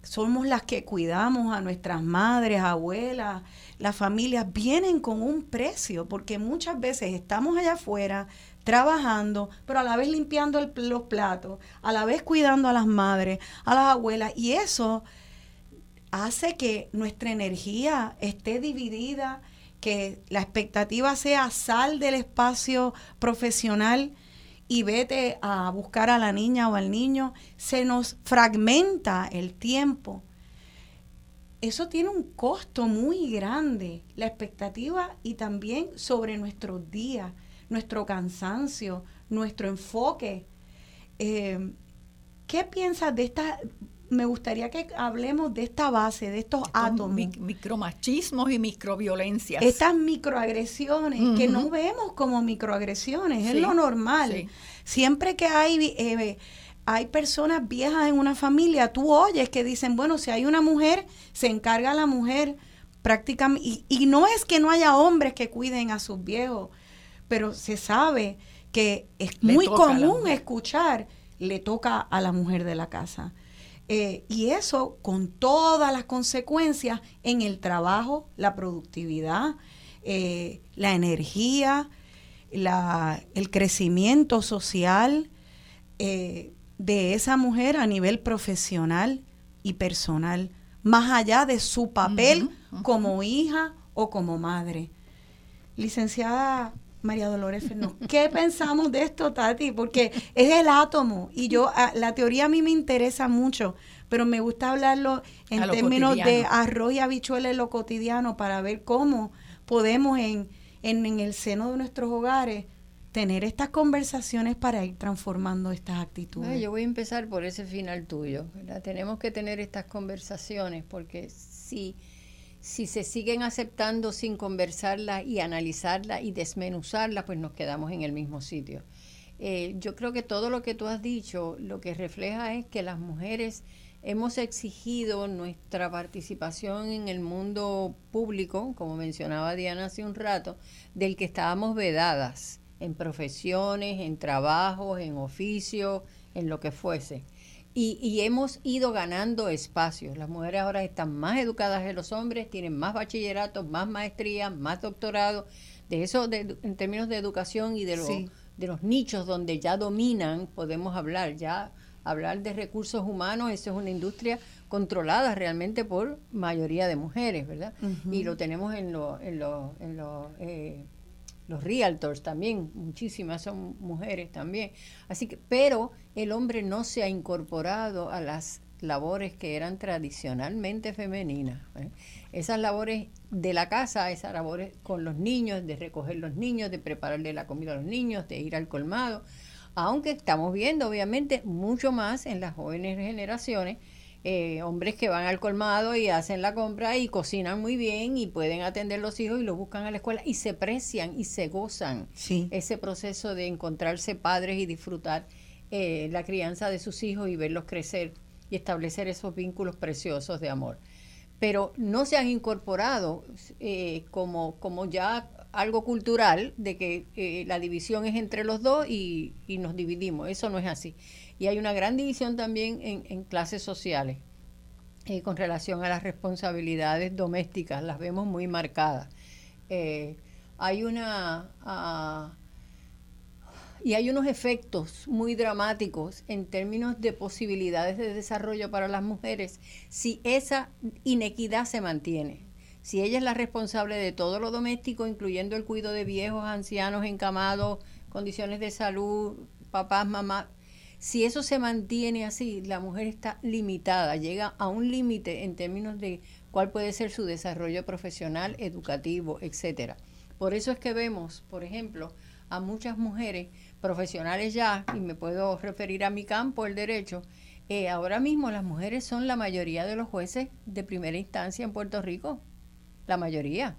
somos las que cuidamos a nuestras madres, abuelas, las familias, vienen con un precio, porque muchas veces estamos allá afuera trabajando, pero a la vez limpiando los platos, a la vez cuidando a las madres, a las abuelas, y eso hace que nuestra energía esté dividida, que la expectativa sea sal del espacio profesional y vete a buscar a la niña o al niño, se nos fragmenta el tiempo. Eso tiene un costo muy grande, la expectativa y también sobre nuestros días, nuestro cansancio, nuestro enfoque. Eh, ¿Qué piensas de esta, me gustaría que hablemos de esta base, de estos, átomos. micromachismos y microviolencias. Estas microagresiones que no vemos como microagresiones, es lo normal. Siempre que hay, eh, hay personas viejas en una familia, tú oyes que dicen, bueno, si hay una mujer, se encarga la mujer prácticamente. Y, y no es que no haya hombres que cuiden a sus viejos, pero se sabe que es muy común escuchar, le toca a la mujer de la casa. Eh, y eso con todas las consecuencias en el trabajo, la productividad, eh, la energía, el crecimiento social eh, de esa mujer a nivel profesional y personal, más allá de su papel como hija o como madre. Licenciada María Dolores Fernández. ¿Qué pensamos de esto, Tati? Porque es el átomo y yo, ah, la teoría a mí me interesa mucho, pero me gusta hablarlo en términos de arroz y habichuela en lo cotidiano para ver cómo podemos en, en, el seno de nuestros hogares tener estas conversaciones para ir transformando estas actitudes. yo voy a empezar por ese final tuyo. Tenemos que tener estas conversaciones porque si si se siguen aceptando sin conversarlas y analizarlas y desmenuzarlas, pues nos quedamos en el mismo sitio. Eh, yo creo que todo lo que tú has dicho lo que refleja es que las mujeres hemos exigido nuestra participación en el mundo público, como mencionaba Diana hace un rato, del que estábamos vedadas en profesiones, en trabajos, en oficios, en lo que fuese. Y, hemos ido ganando espacios. Las mujeres ahora están más educadas que los hombres, tienen más bachillerato, más maestría, más doctorado. De eso, en términos de educación y de, de los nichos donde ya dominan, podemos hablar. Ya hablar de recursos humanos, eso es una industria controlada realmente por mayoría de mujeres, ¿verdad? Y lo tenemos en, lo, en, lo, en lo, eh, los realtors también, muchísimas son mujeres también. Así que, pero el hombre no se ha incorporado a las labores que eran tradicionalmente femeninas. ¿eh? Esas labores de la casa, esas labores con los niños, de recoger los niños, de prepararle la comida a los niños, de ir al colmado, aunque estamos viendo obviamente mucho más en las jóvenes generaciones eh, hombres que van al colmado y hacen la compra y cocinan muy bien y pueden atender los hijos y los buscan a la escuela y se precian y se gozan ese proceso de encontrarse padres y disfrutar eh, la crianza de sus hijos y verlos crecer y establecer esos vínculos preciosos de amor. Pero no se han incorporado eh, como, como ya algo cultural de que la división es entre los dos y, y nos dividimos. Eso no es así. Y hay una gran división también en, clases sociales eh, con relación a las responsabilidades domésticas, las vemos muy marcadas. Eh, hay una... Ah, y hay unos efectos muy dramáticos en términos de posibilidades de desarrollo para las mujeres si esa inequidad se mantiene. Si ella es la responsable de todo lo doméstico, incluyendo el cuidado de viejos, ancianos, encamados, condiciones de salud, papás, mamás, si eso se mantiene así, la mujer está limitada, llega a un límite en términos de cuál puede ser su desarrollo profesional, educativo, etcétera. Por eso es que vemos, por ejemplo, a muchas mujeres profesionales ya, y me puedo referir a mi campo, el derecho, eh, ahora mismo las mujeres son la mayoría de los jueces de primera instancia en Puerto Rico, la mayoría,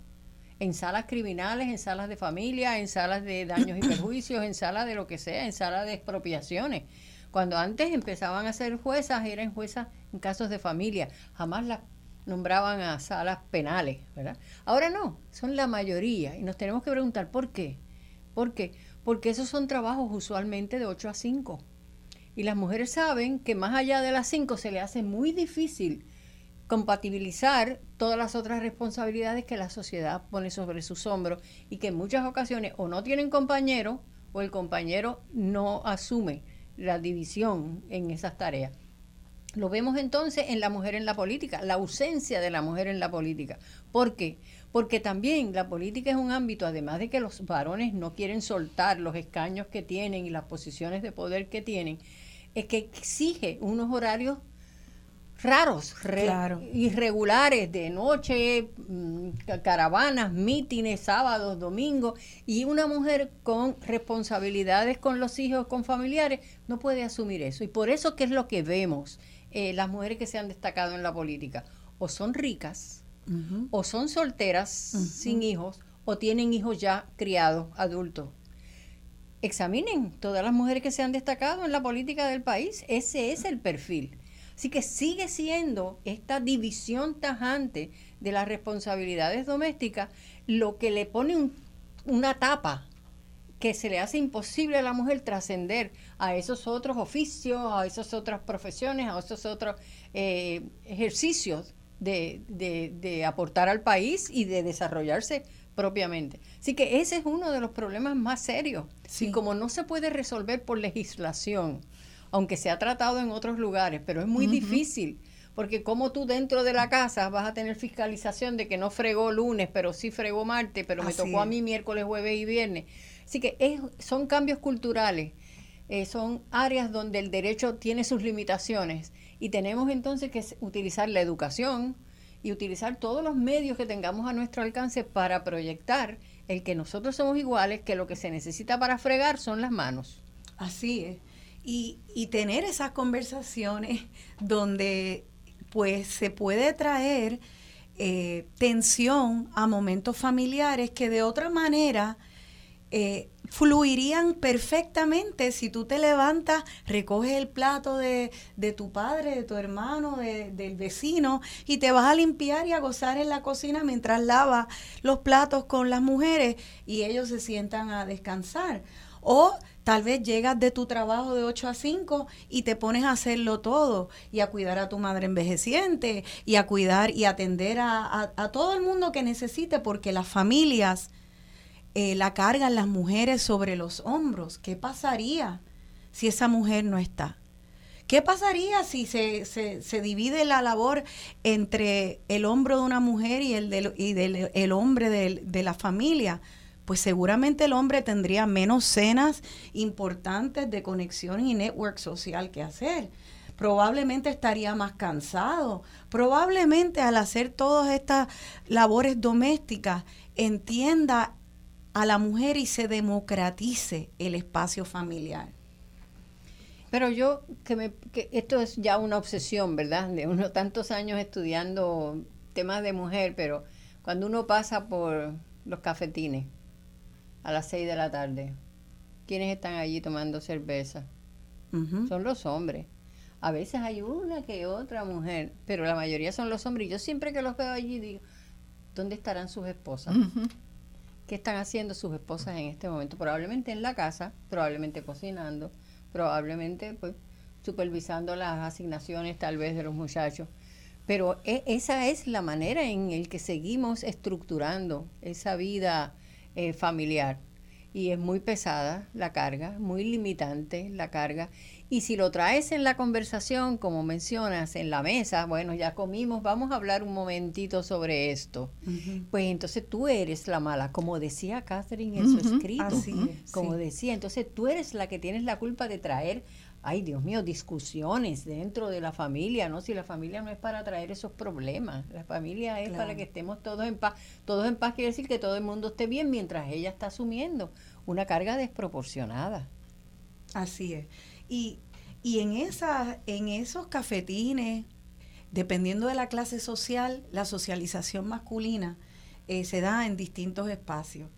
en salas criminales, en salas de familia, en salas de daños y perjuicios, en salas de lo que sea, en salas de expropiaciones. Cuando antes empezaban a ser juezas, eran juezas en casos de familia, jamás las nombraban a salas penales, ¿verdad? Ahora no, son la mayoría y nos tenemos que preguntar por qué. ¿Por qué? Porque esos son trabajos usualmente de 8 a 5. Y las mujeres saben que más allá de las 5 se le hace muy difícil compatibilizar todas las otras responsabilidades que la sociedad pone sobre sus hombros y que en muchas ocasiones o no tienen compañero o el compañero no asume la división en esas tareas. Lo vemos entonces en la mujer en la política, la ausencia de la mujer en la política. ¿Por qué? Porque también la política es un ámbito, además de que los varones no quieren soltar los escaños que tienen y las posiciones de poder que tienen, es que exige unos horarios raros, irregulares, de noche, mm, caravanas, mítines, sábados, domingos, y una mujer con responsabilidades con los hijos, con familiares, no puede asumir eso. Y por eso, ¿qué es lo que vemos? Eh, las mujeres que se han destacado en la política, o son ricas, o son solteras sin hijos, o tienen hijos ya criados, adultos. Examinen todas las mujeres que se han destacado en la política del país, ese es el perfil Así que sigue siendo esta división tajante de las responsabilidades domésticas lo que le pone una tapa que se le hace imposible a la mujer trascender a esos otros oficios, a esas otras profesiones, a esos otros eh, ejercicios de, aportar al país y de desarrollarse propiamente. Así que ese es uno de los problemas más serios. Y como no se puede resolver por legislación, aunque se ha tratado en otros lugares, pero es muy difícil, porque como tú dentro de la casa vas a tener fiscalización de que no fregó lunes, pero sí fregó martes, pero me tocó a mí miércoles, jueves y viernes. Así que es, son cambios culturales, eh, son áreas donde el derecho tiene sus limitaciones y tenemos entonces que utilizar la educación y utilizar todos los medios que tengamos a nuestro alcance para proyectar el que nosotros somos iguales, que lo que se necesita para fregar son las manos. Así es y, tener esas conversaciones donde pues se puede traer eh, tensión a momentos familiares que de otra manera eh, fluirían perfectamente si tú te levantas, recoges el plato de, de tu padre, de tu hermano, del vecino y te vas a limpiar y a gozar en la cocina mientras lavas los platos con las mujeres y ellos se sientan a descansar. O Tal vez llegas de tu trabajo de 8 a 5 y te pones a hacerlo todo y a cuidar a tu madre envejeciente y a cuidar y atender a, todo el mundo que necesite porque las familias eh, la cargan las mujeres sobre los hombros. ¿Qué pasaría si esa mujer no está? ¿Qué pasaría si se, se, divide la labor entre el hombro de una mujer y el, y del, el hombre de la familia? Pues seguramente el hombre tendría menos cenas importantes de conexión y network social que hacer. probablemente estaría más cansado, probablemente al hacer todas estas labores domésticas entienda a la mujer y se democratice el espacio familiar. Pero yo, que, me, que esto es ya una obsesión, ¿verdad? De unos tantos años estudiando temas de mujer, pero cuando uno pasa por los cafetines a las seis de la tarde, ¿quiénes están allí tomando cerveza? Son los hombres. A veces hay una que otra mujer, pero la mayoría son los hombres. Y yo siempre que los veo allí digo, ¿dónde estarán sus esposas? ¿Qué están haciendo sus esposas en este momento? Probablemente en la casa, probablemente cocinando, probablemente pues supervisando las asignaciones tal vez de los muchachos. Pero e, esa es la manera en el que seguimos estructurando esa vida eh, familiar. Y es muy pesada la carga, muy limitante la carga. Y si lo traes en la conversación, como mencionas, en la mesa, bueno, ya comimos, vamos a hablar un momentito sobre esto. Pues entonces tú eres la mala, como decía Catherine en su escrito. como decía, entonces tú eres la que tienes la culpa de traer ay Dios mío, discusiones dentro de la familia, ¿no? Si la familia no es para traer esos problemas, la familia es para que estemos todos en paz. Todos en paz quiere decir que todo el mundo esté bien mientras ella está asumiendo una carga desproporcionada. Así es. Y, y en, esa, en esos cafetines, dependiendo de la clase social, la socialización masculina eh, se da en distintos espacios.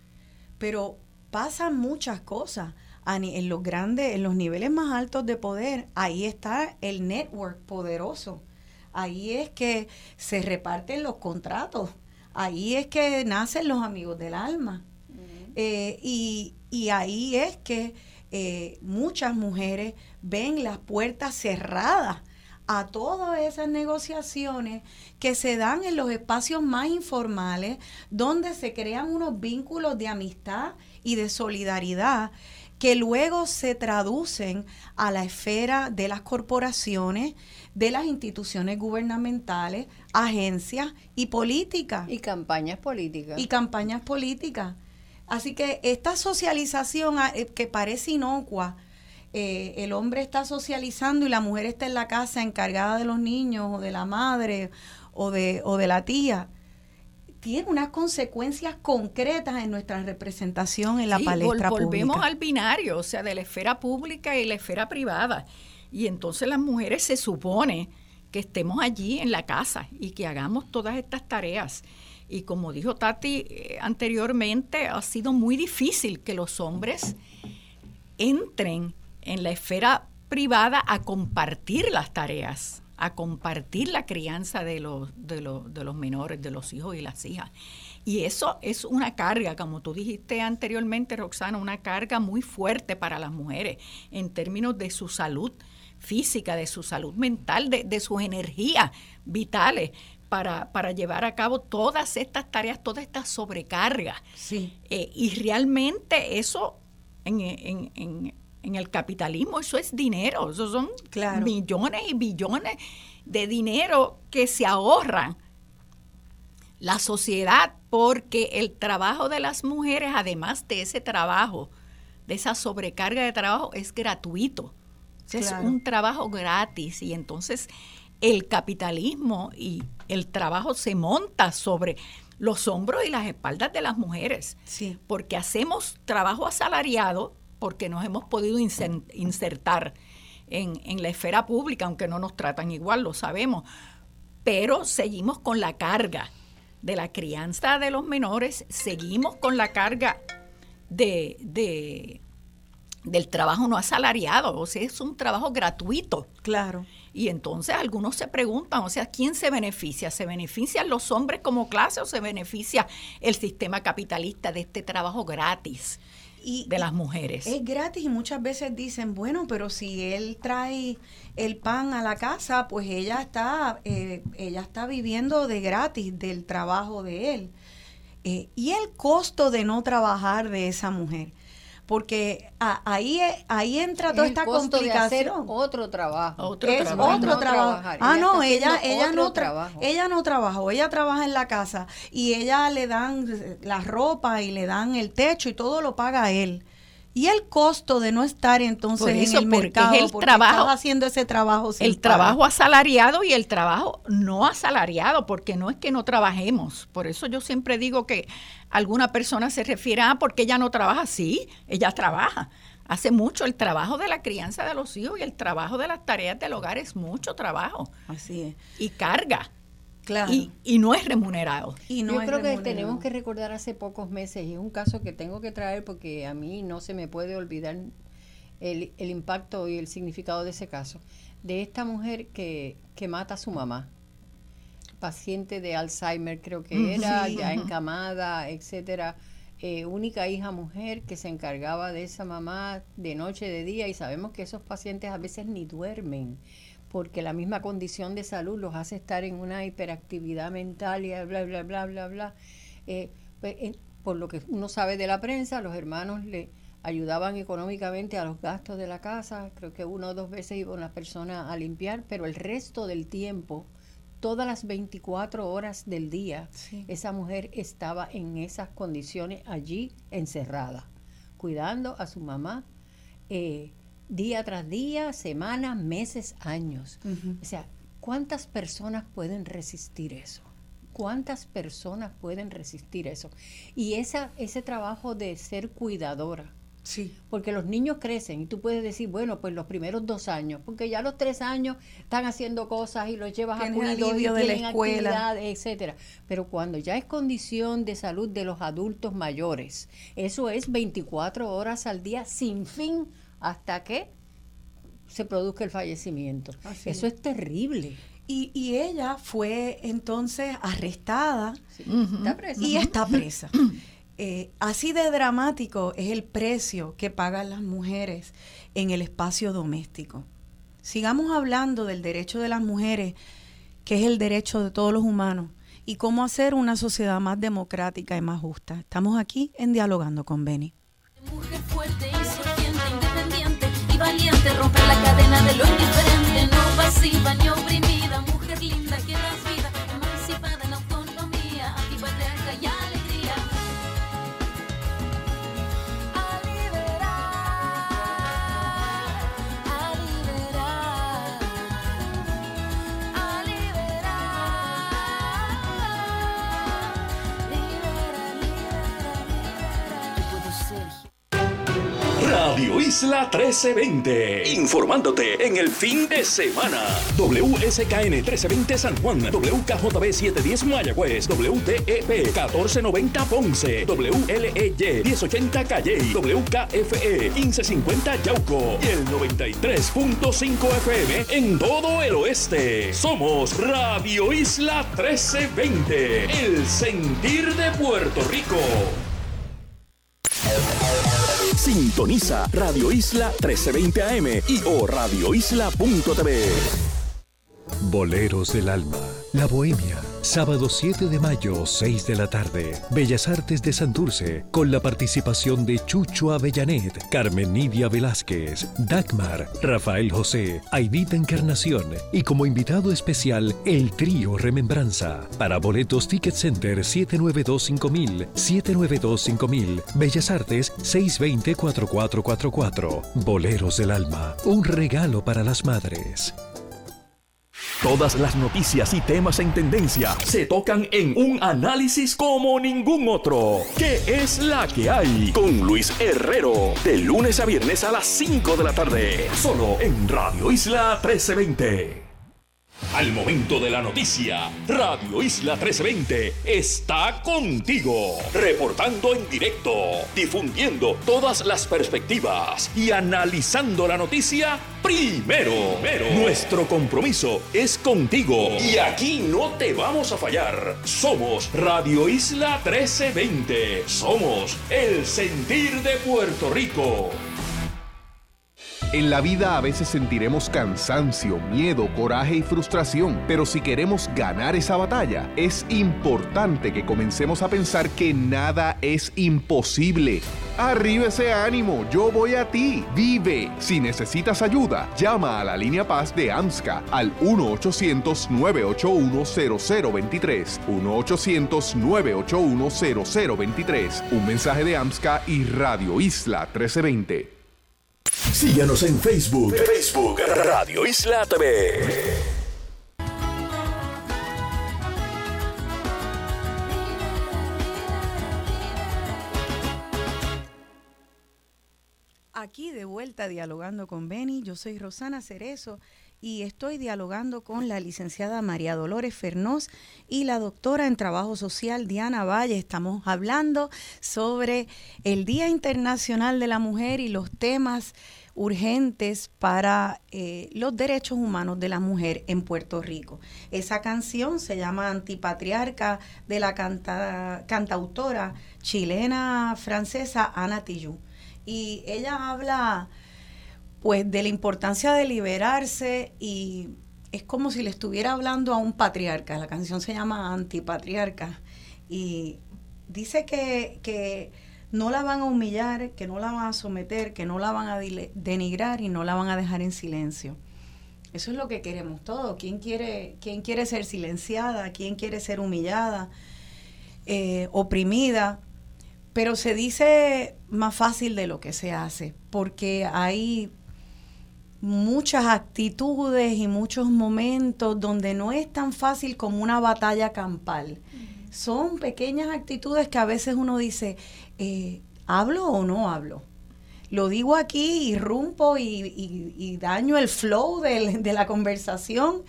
Pero pasan muchas cosas en los grandes, en los niveles más altos de poder, ahí está el network poderoso. Ahí es que se reparten los contratos. Ahí es que nacen los amigos del alma. Eh, y, ahí es que eh, muchas mujeres ven las puertas cerradas a todas esas negociaciones que se dan en los espacios más informales, donde se crean unos vínculos de amistad y de solidaridad que luego se traducen a la esfera de las corporaciones, de las instituciones gubernamentales, agencias y políticas. Y campañas políticas. Y campañas políticas. Así que esta socialización ah, eh, que parece inocua, eh, el hombre está socializando y la mujer está en la casa encargada de los niños o de la madre o de, o de la tía, tiene unas consecuencias concretas en nuestra representación en la palestra vol volvemos al binario, o sea, de la esfera pública y la esfera privada. Y entonces las mujeres se supone que estemos allí en la casa y que hagamos todas estas tareas. Y como dijo Tati eh, anteriormente, ha sido muy difícil que los hombres entren en la esfera privada a compartir las tareas a compartir la crianza de los, de, los, de los menores, de los hijos y las hijas. Y eso es una carga, como tú dijiste anteriormente, Roxana, una carga muy fuerte para las mujeres en términos de su salud física, de su salud mental, de, de sus energías vitales. Para, para, llevar a cabo todas estas tareas, toda esta sobrecarga. Sí. Eh, y realmente eso en, en, en el capitalismo eso es dinero, eso son millones y billones de dinero que se ahorran la sociedad porque el trabajo de las mujeres, además de ese trabajo, de esa sobrecarga de trabajo, es gratuito. Es un trabajo gratis y entonces el capitalismo y el trabajo se monta sobre los hombros y las espaldas de las mujeres. Sí. Porque hacemos trabajo asalariado porque nos hemos podido insertar en, la esfera pública, aunque no nos tratan igual, lo sabemos, pero seguimos con la carga de la crianza de los menores, seguimos con la carga de, de, del trabajo no asalariado, o sea, es un trabajo gratuito. Claro. Y entonces algunos se preguntan, o sea, ¿quién se beneficia? ¿Se benefician los hombres como clase o se beneficia el sistema capitalista de este trabajo gratis? De las mujeres. Es gratis y muchas veces dicen, bueno, pero si él trae el pan a la casa, pues ella está, eh, ella está viviendo de gratis del trabajo de él. Eh, y el costo de no trabajar de esa mujer porque ahí ahí entra toda esta complicación. otro trabajo. Otro es otro trabajo. ah, no, ella ella no ella no trabajó, ella trabaja en la casa y ella le dan la ropa y le dan el techo y todo lo paga él. Y el costo de no estar entonces Por eso, en el porque mercado, es el porque trabajo- haciendo ese trabajo sin el trabajo asalariado y el trabajo no asalariado, porque no es que no trabajemos. Por eso yo siempre digo que alguna persona se refiere a porque ella no trabaja. Sí, ella trabaja. Hace mucho el trabajo de la crianza de los hijos y el trabajo de las tareas del hogar es mucho trabajo Así es. y carga. Claro. Y, y no es remunerado. Y no Yo es creo que tenemos que recordar hace pocos meses, y es un caso que tengo que traer porque a mí no se me puede olvidar el, el impacto y el significado de ese caso, de esta mujer que, que mata a su mamá, paciente de Alzheimer creo que era, Sí. ya encamada, etcétera, eh, única hija mujer que se encargaba de esa mamá de noche, de día, y sabemos que esos pacientes a veces ni duermen porque la misma condición de salud los hace estar en una hiperactividad mental y bla, bla, bla, bla, bla. Eh, pues, eh, por lo que uno sabe de la prensa, los hermanos le ayudaban económicamente a los gastos de la casa, creo que una o dos veces iba una persona a limpiar, pero el resto del tiempo, todas las 24 horas del día, Sí. esa mujer estaba en esas condiciones allí encerrada, cuidando a su mamá. eh, día tras día, semanas, meses, años. O sea, ¿cuántas personas pueden resistir eso? ¿Cuántas personas pueden resistir eso? Y esa, ese trabajo de ser cuidadora, Sí. porque los niños crecen y tú puedes decir, bueno, pues los primeros dos años, porque ya los tres años están haciendo cosas y los llevas a cuido y de la escuela. actividades, etcétera. Pero cuando ya es condición de salud de los adultos mayores, eso es 24 horas al día sin fin hasta que se produzca el fallecimiento. Así eso es. terrible. Y, y ella fue entonces arrestada Está presa. y está presa. Eh, así de dramático es el precio que pagan las mujeres en el espacio doméstico. Sigamos hablando del derecho de las mujeres, que es el derecho de todos los humanos, y cómo hacer una sociedad más democrática y más justa. Estamos aquí en Dialogando con Beni. Mujer fuerte, y valiente, romper la cadena de lo indiferente, no pasiva ni oprimida, Radio Isla 1320. Informándote en el fin de semana. WSKN 1320 San Juan. WKJB 710 Mayagüez. WTEP 1490 Ponce. WLEY 1080 Calle. WKFE 1550 Yauco. Y el 93.5 FM en todo el oeste. Somos Radio Isla 1320. El sentir de Puerto Rico. Sintoniza Radio Isla 1320 AM y o radioisla.tv. Boleros del Alma, La Bohemia, sábado 7 de mayo, 6 de la tarde, Bellas Artes de Santurce, con la participación de Chucho Avellanet, Carmen Nidia Velázquez, Dagmar, Rafael José, Aidita Encarnación y como invitado especial, el trío Remembranza. Para boletos Ticket Center 7925000, 7925000, Bellas Artes 620-4444. Boleros del Alma, un regalo para las madres. Todas las noticias y temas en tendencia se tocan en un análisis como ningún otro. ¿Qué es la que hay? Con Luis Herrero. De lunes a viernes a las 5 de la tarde. Solo en Radio Isla 1320. Al momento de la noticia, Radio Isla 1320 está contigo, reportando en directo, difundiendo todas las perspectivas y analizando la noticia primero. Nuestro compromiso es contigo y aquí no te vamos a fallar. Somos Radio Isla 1320. Somos el sentir de Puerto Rico. En la vida a veces sentiremos cansancio, miedo, coraje y frustración, pero si queremos ganar esa batalla, es importante que comencemos a pensar que nada es imposible. Arriba ese ánimo, yo voy a ti. Vive. Si necesitas ayuda, llama a la línea Paz de AMSCA al 1-800-981-0023. 1-800-981-0023. Un mensaje de AMSCA y Radio Isla 1320. Síguenos en Facebook. Facebook Radio Isla TV. Aquí de vuelta dialogando con Beni, yo soy Rosana Cerezo y estoy dialogando con la licenciada María Dolores Fernós y la doctora en Trabajo Social Diana Valle. Estamos hablando sobre el Día Internacional de la Mujer y los temas urgentes para eh, los derechos humanos de la mujer en Puerto Rico. Esa canción se llama Antipatriarca de la cantautora chilena francesa Ana Tijoux y ella habla pues de la importancia de liberarse y es como si le estuviera hablando a un patriarca. La canción se llama Antipatriarca y dice que, que no la van a humillar, que no la van a someter, que no la van a denigrar y no la van a dejar en silencio. Eso es lo que queremos todos. ¿Quién quiere, quién quiere ser silenciada? ¿Quién quiere ser humillada? Eh, oprimida? Pero se dice más fácil de lo que se hace, porque hay muchas actitudes y muchos momentos donde no es tan fácil como una batalla campal. Son pequeñas actitudes que a veces uno dice, eh, ¿hablo o no hablo? Lo digo aquí, irrumpo y, y, daño el flow de la conversación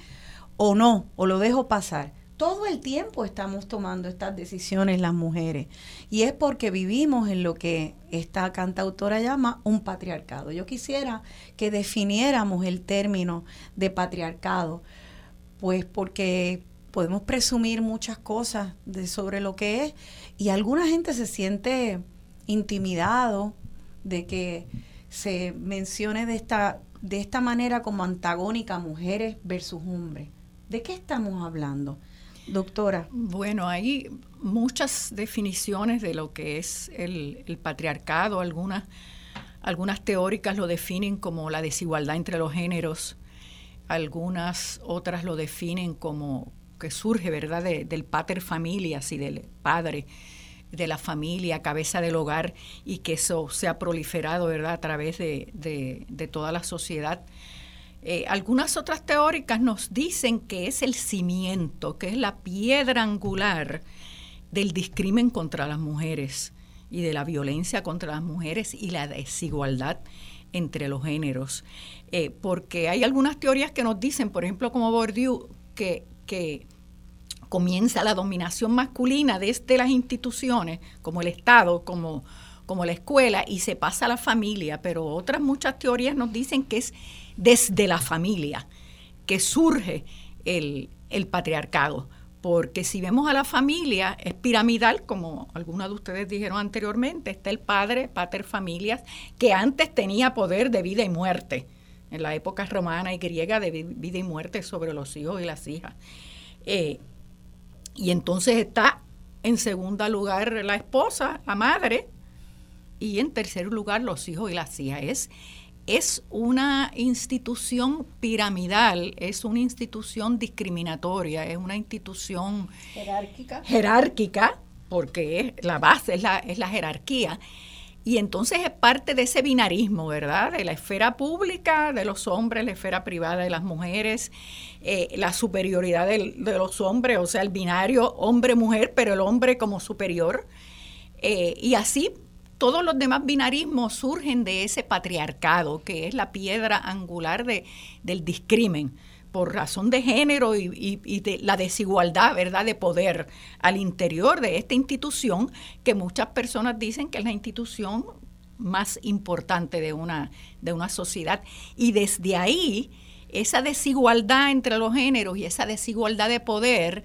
o no, o lo dejo pasar. Todo el tiempo estamos tomando estas decisiones las mujeres y es porque vivimos en lo que esta cantautora llama un patriarcado. Yo quisiera que definiéramos el término de patriarcado, pues porque podemos presumir muchas cosas de sobre lo que es y alguna gente se siente intimidado de que se mencione de esta de esta manera como antagónica mujeres versus hombres. ¿De qué estamos hablando? Doctora. Bueno, hay muchas definiciones de lo que es el, patriarcado. Algunas, algunas teóricas lo definen como la desigualdad entre los géneros. Algunas otras lo definen como que surge, ¿verdad?, del pater familias y del padre de la familia, cabeza del hogar, y que eso se ha proliferado, ¿verdad?, a través de, de toda la sociedad. Eh, algunas otras teóricas nos dicen que es el cimiento, que es la piedra angular del discrimen contra las mujeres y de la violencia contra las mujeres y la desigualdad entre los géneros. Eh, porque hay algunas teorías que nos dicen, por ejemplo, como Bourdieu, que, que comienza la dominación masculina desde las instituciones, como el Estado, como, como la escuela, y se pasa a la familia, pero otras muchas teorías nos dicen que es desde la familia que surge el, patriarcado. Porque si vemos a la familia, es piramidal, como algunos de ustedes dijeron anteriormente, está el padre, pater familias, que antes tenía poder de vida y muerte, en la época romana y griega de vida y muerte sobre los hijos y las hijas. Eh, y entonces está en segundo lugar la esposa, la madre, y en tercer lugar los hijos y las hijas. Es es una institución piramidal, es una institución discriminatoria, es una institución jerárquica, jerárquica porque es la base, es la, es la jerarquía. Y entonces es parte de ese binarismo, ¿verdad? De la esfera pública de los hombres, la esfera privada de las mujeres, eh, la superioridad de los hombres, o sea, el binario hombre-mujer, pero el hombre como superior. Eh, y así todos los demás binarismos surgen de ese patriarcado, que es la piedra angular de, del discrimen por razón de género y, de la desigualdad, ¿verdad?, de poder al interior de esta institución, que muchas personas dicen que es la institución más importante de una, de una sociedad. Y desde ahí, esa desigualdad entre los géneros y esa desigualdad de poder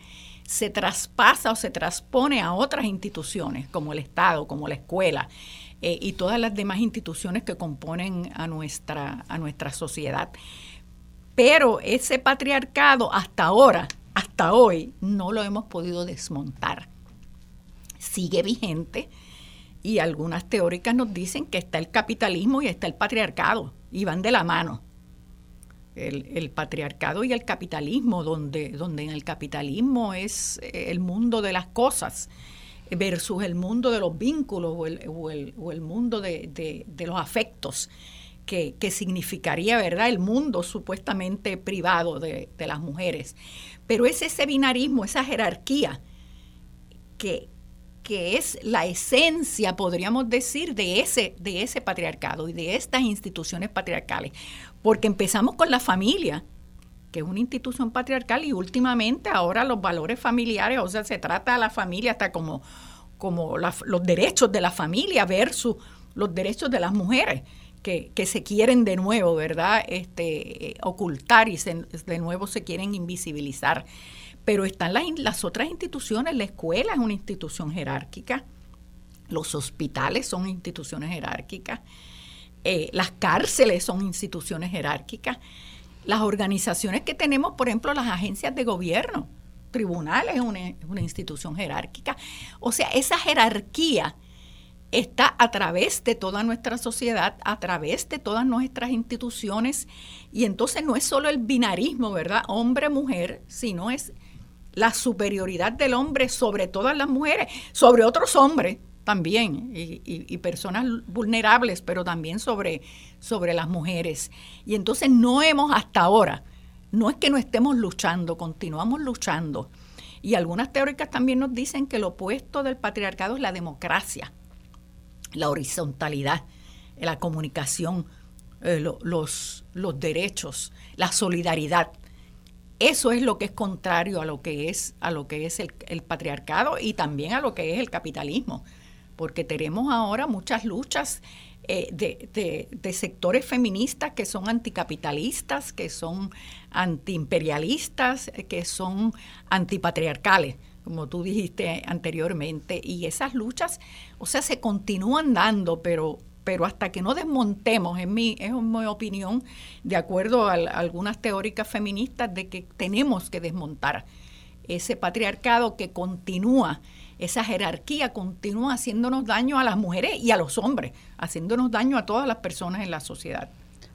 se traspasa o se transpone a otras instituciones, como el Estado, como la escuela. eh, y todas las demás instituciones que componen a nuestra, a nuestra sociedad. Pero ese patriarcado hasta ahora, hasta hoy, no lo hemos podido desmontar. Sigue vigente y algunas teóricas nos dicen que está el capitalismo y está el patriarcado y van de la mano. El, patriarcado y el capitalismo, donde, donde en el capitalismo es el mundo de las cosas versus el mundo de los vínculos o el, o el, mundo de, los afectos, que, significaría, ¿verdad?, el mundo supuestamente privado de, las mujeres. Pero es ese binarismo, esa jerarquía, que, que es la esencia, podríamos decir, de ese, de ese patriarcado y de estas instituciones patriarcales. Porque empezamos con la familia, que es una institución patriarcal y últimamente ahora los valores familiares, o sea, se trata a la familia hasta como, como los derechos de la familia versus los derechos de las mujeres. Que, se quieren de nuevo, ¿verdad? Este, ocultar y de nuevo se quieren invisibilizar. Pero están las otras instituciones, la escuela es una institución jerárquica, los hospitales son instituciones jerárquicas, eh, las cárceles son instituciones jerárquicas, las organizaciones que tenemos, por ejemplo, las agencias de gobierno, tribunales es una, una institución jerárquica. O sea, esa jerarquía está a través de toda nuestra sociedad, a través de todas nuestras instituciones, y entonces no es solo el binarismo, ¿verdad? Hombre-mujer, sino es la superioridad del hombre sobre todas las mujeres, sobre otros hombres también, y, personas vulnerables, pero también sobre, sobre las mujeres. Y entonces no hemos hasta ahora, no es que no estemos luchando, continuamos luchando. Y algunas teóricas también nos dicen que lo opuesto del patriarcado es la democracia, la horizontalidad, la comunicación, eh, los, los derechos, la solidaridad. Eso es lo que es contrario a lo que es, a lo que es el, patriarcado y también a lo que es el capitalismo, porque tenemos ahora muchas luchas eh, de, sectores feministas que son anticapitalistas, que son antiimperialistas, que son antipatriarcales, como tú dijiste anteriormente, y esas luchas, o sea, se continúan dando, pero pero hasta que no desmontemos, en mi, es mi opinión, de acuerdo a, algunas teóricas feministas, de que tenemos que desmontar ese patriarcado que continúa, esa jerarquía continúa haciéndonos daño a las mujeres y a los hombres, haciéndonos daño a todas las personas en la sociedad.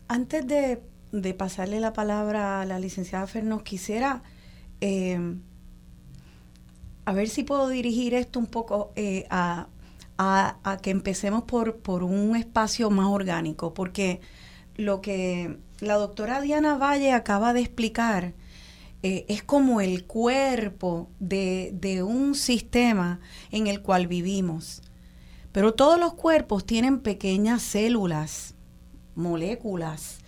Antes de, pasarle la palabra a la licenciada Fernos, quisiera eh, a ver si puedo dirigir esto un poco eh, a, a, que empecemos por, por un espacio más orgánico, porque lo que la doctora Diana Valle acaba de explicar eh, es como el cuerpo de, de, un sistema en el cual vivimos. Pero todos los cuerpos tienen pequeñas células, moléculas,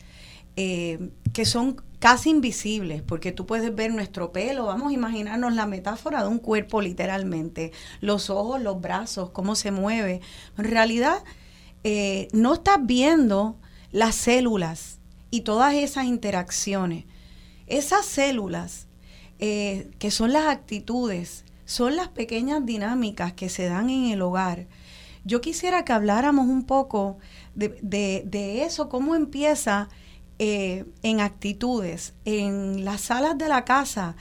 eh, que son casi invisibles, porque tú puedes ver nuestro pelo, vamos a imaginarnos la metáfora de un cuerpo literalmente, los ojos, los brazos, cómo se mueve. En realidad, eh, no estás viendo las células y todas esas interacciones. Esas células, eh, que son las actitudes, son las pequeñas dinámicas que se dan en el hogar. Yo quisiera que habláramos un poco de, de eso, cómo empieza eh, en actitudes, en las salas de la casa,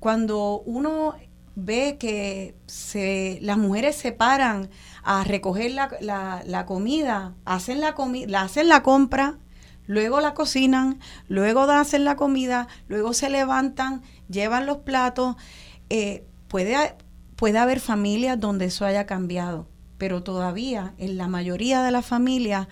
cuando uno ve que se, las mujeres se paran a recoger la, la, comida, hacen la, la hacen la compra, luego la cocinan, luego hacen la comida, luego se levantan, llevan los platos. Eh, puede, puede haber familias donde eso haya cambiado, pero todavía en la mayoría de las familias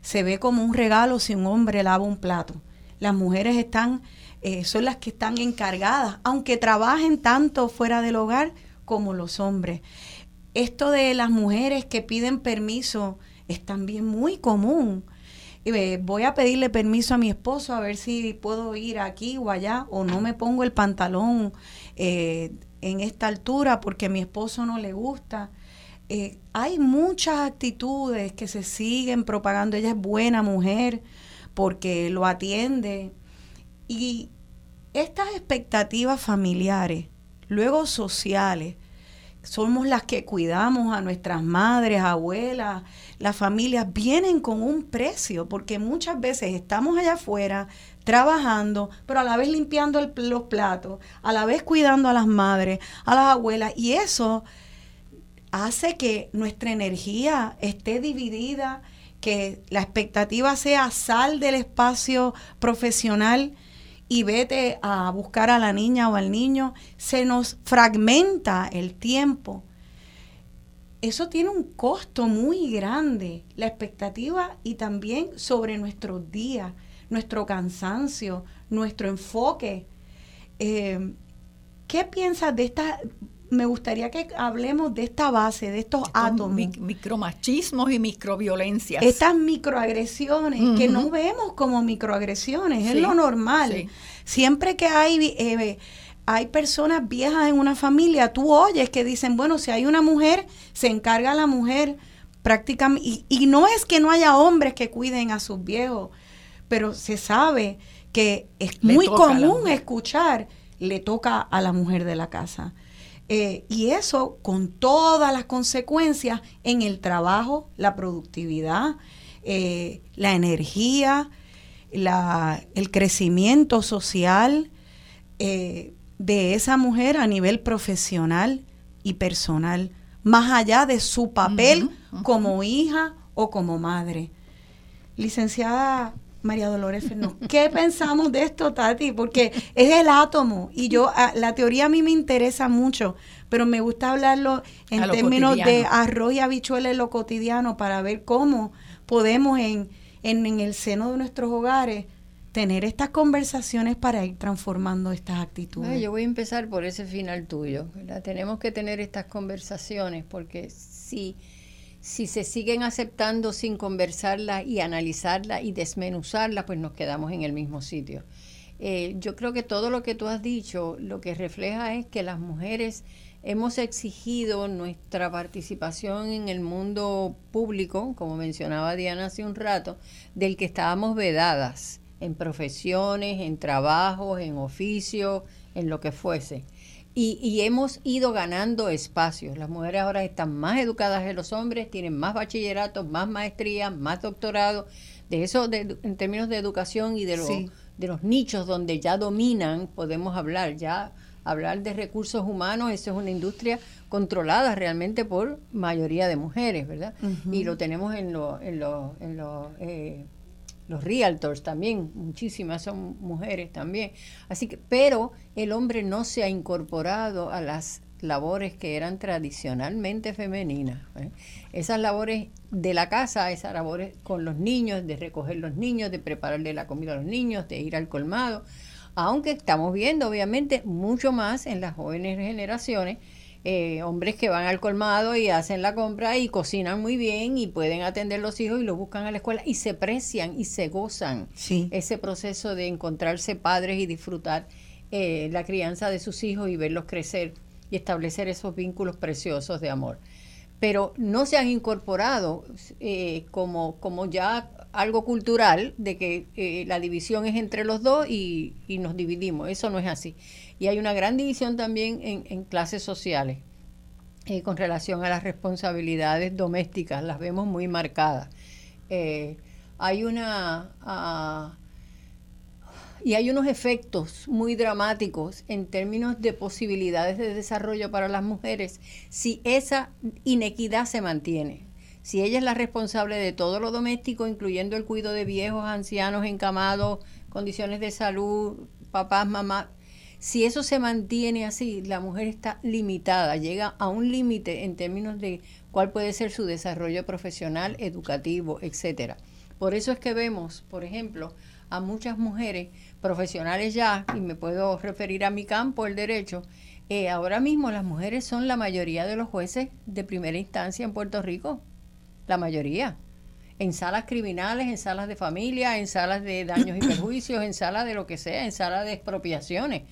se ve como un regalo si un hombre lava un plato. Las mujeres están, eh, son las que están encargadas, aunque trabajen tanto fuera del hogar como los hombres. Esto de las mujeres que piden permiso es también muy común. Eh, voy a pedirle permiso a mi esposo a ver si puedo ir aquí o allá o no me pongo el pantalón eh, en esta altura porque a mi esposo no le gusta. Eh, hay muchas actitudes que se siguen propagando. Ella es buena mujer porque lo atiende. Y estas expectativas familiares, luego sociales, somos las que cuidamos a nuestras madres, abuelas, las familias, vienen con un precio, porque muchas veces estamos allá afuera trabajando, pero a la vez limpiando el- los platos, a la vez cuidando a las madres, a las abuelas, y eso hace que nuestra energía esté dividida, que la expectativa sea sal del espacio profesional y vete a buscar a la niña o al niño, se nos fragmenta el tiempo. Eso tiene un costo muy grande, la expectativa y también sobre nuestros días, nuestro cansancio, nuestro enfoque. Eh, ¿Qué piensas de esta? Me gustaría que hablemos de esta base, de estos átomos. mic- micromachismos y microviolencias. Estas microagresiones que no vemos como microagresiones, es lo normal. sí. Siempre que hay, eh, hay personas viejas en una familia, tú oyes que dicen, bueno, si hay una mujer, se encarga la mujer prácticamente. Y, y no es que no haya hombres que cuiden a sus viejos, pero se sabe que es Le muy común escuchar, le toca a la mujer de la casa. Eh, y eso con todas las consecuencias en el trabajo, la productividad, eh, la energía, la, el crecimiento social eh, de esa mujer a nivel profesional y personal, más allá de su papel como hija o como madre. Licenciada María Dolores Fernández, ¿qué pensamos de esto, Tati? Porque es el átomo y yo, ah, la teoría a mí me interesa mucho, pero me gusta hablarlo en términos de arroz y habichuela en lo cotidiano para ver cómo podemos en, en, en el seno de nuestros hogares tener estas conversaciones para ir transformando estas actitudes. Yo voy a empezar por ese final tuyo. Tenemos que tener estas conversaciones porque si, si se siguen aceptando sin conversarlas y analizarlas y desmenuzarlas, pues nos quedamos en el mismo sitio. Eh, yo creo que todo lo que tú has dicho lo que refleja es que las mujeres hemos exigido nuestra participación en el mundo público, como mencionaba Diana hace un rato, del que estábamos vedadas en profesiones, en trabajos, en oficios, en lo que fuese. Y, y hemos ido ganando espacios. Las mujeres ahora están más educadas que los hombres, tienen más bachilleratos, más maestrías, más doctorados. De eso, de- en términos de educación y de, los Sí. de los nichos donde ya dominan, podemos hablar. Ya hablar de recursos humanos, eso es una industria controlada realmente por mayoría de mujeres, ¿verdad? Y lo tenemos en, lo- en, lo- en lo, eh, los realtors también, muchísimas son mujeres también. Así que, pero el hombre no se ha incorporado a las labores que eran tradicionalmente femeninas. ¿eh? Esas labores de la casa, esas labores con los niños, de recoger los niños, de prepararle la comida a los niños, de ir al colmado, aunque estamos viendo obviamente mucho más en las jóvenes generaciones eh, hombres que van al colmado y hacen la compra y cocinan muy bien y pueden atender los hijos y los buscan a la escuela y se precian y se gozan Sí. ese proceso de encontrarse padres y disfrutar eh, la crianza de sus hijos y verlos crecer y establecer esos vínculos preciosos de amor. Pero no se han incorporado eh, como, como ya algo cultural de que eh, la división es entre los dos y, y nos dividimos. Eso no es así. Y hay una gran división también en, clases sociales eh, con relación a las responsabilidades domésticas, las vemos muy marcadas. Eh, hay una... ah, y hay unos efectos muy dramáticos en términos de posibilidades de desarrollo para las mujeres si esa inequidad se mantiene. Si ella es la responsable de todo lo doméstico, incluyendo el cuidado de viejos, ancianos, encamados, condiciones de salud, papás, mamás, si eso se mantiene así, la mujer está limitada, llega a un límite en términos de cuál puede ser su desarrollo profesional, educativo, etcétera. Por eso es que vemos, por ejemplo, a muchas mujeres profesionales ya, y me puedo referir a mi campo, el derecho, eh, ahora mismo las mujeres son la mayoría de los jueces de primera instancia en Puerto Rico, la mayoría, en salas criminales, en salas de familia, en salas de daños y perjuicios, en salas de lo que sea, en salas de expropiaciones.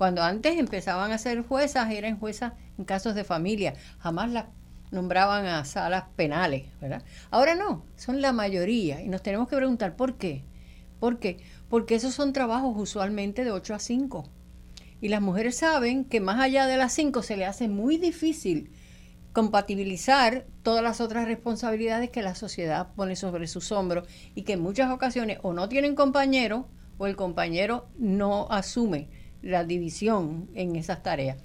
Cuando antes empezaban a ser juezas, eran juezas en casos de familia, jamás las nombraban a salas penales, ¿verdad? Ahora no, son la mayoría y nos tenemos que preguntar por qué. ¿Por qué? Porque esos son trabajos usualmente de 8 a 5. Y las mujeres saben que más allá de las 5 se le hace muy difícil compatibilizar todas las otras responsabilidades que la sociedad pone sobre sus hombros y que en muchas ocasiones o no tienen compañero o el compañero no asume la división en esas tareas.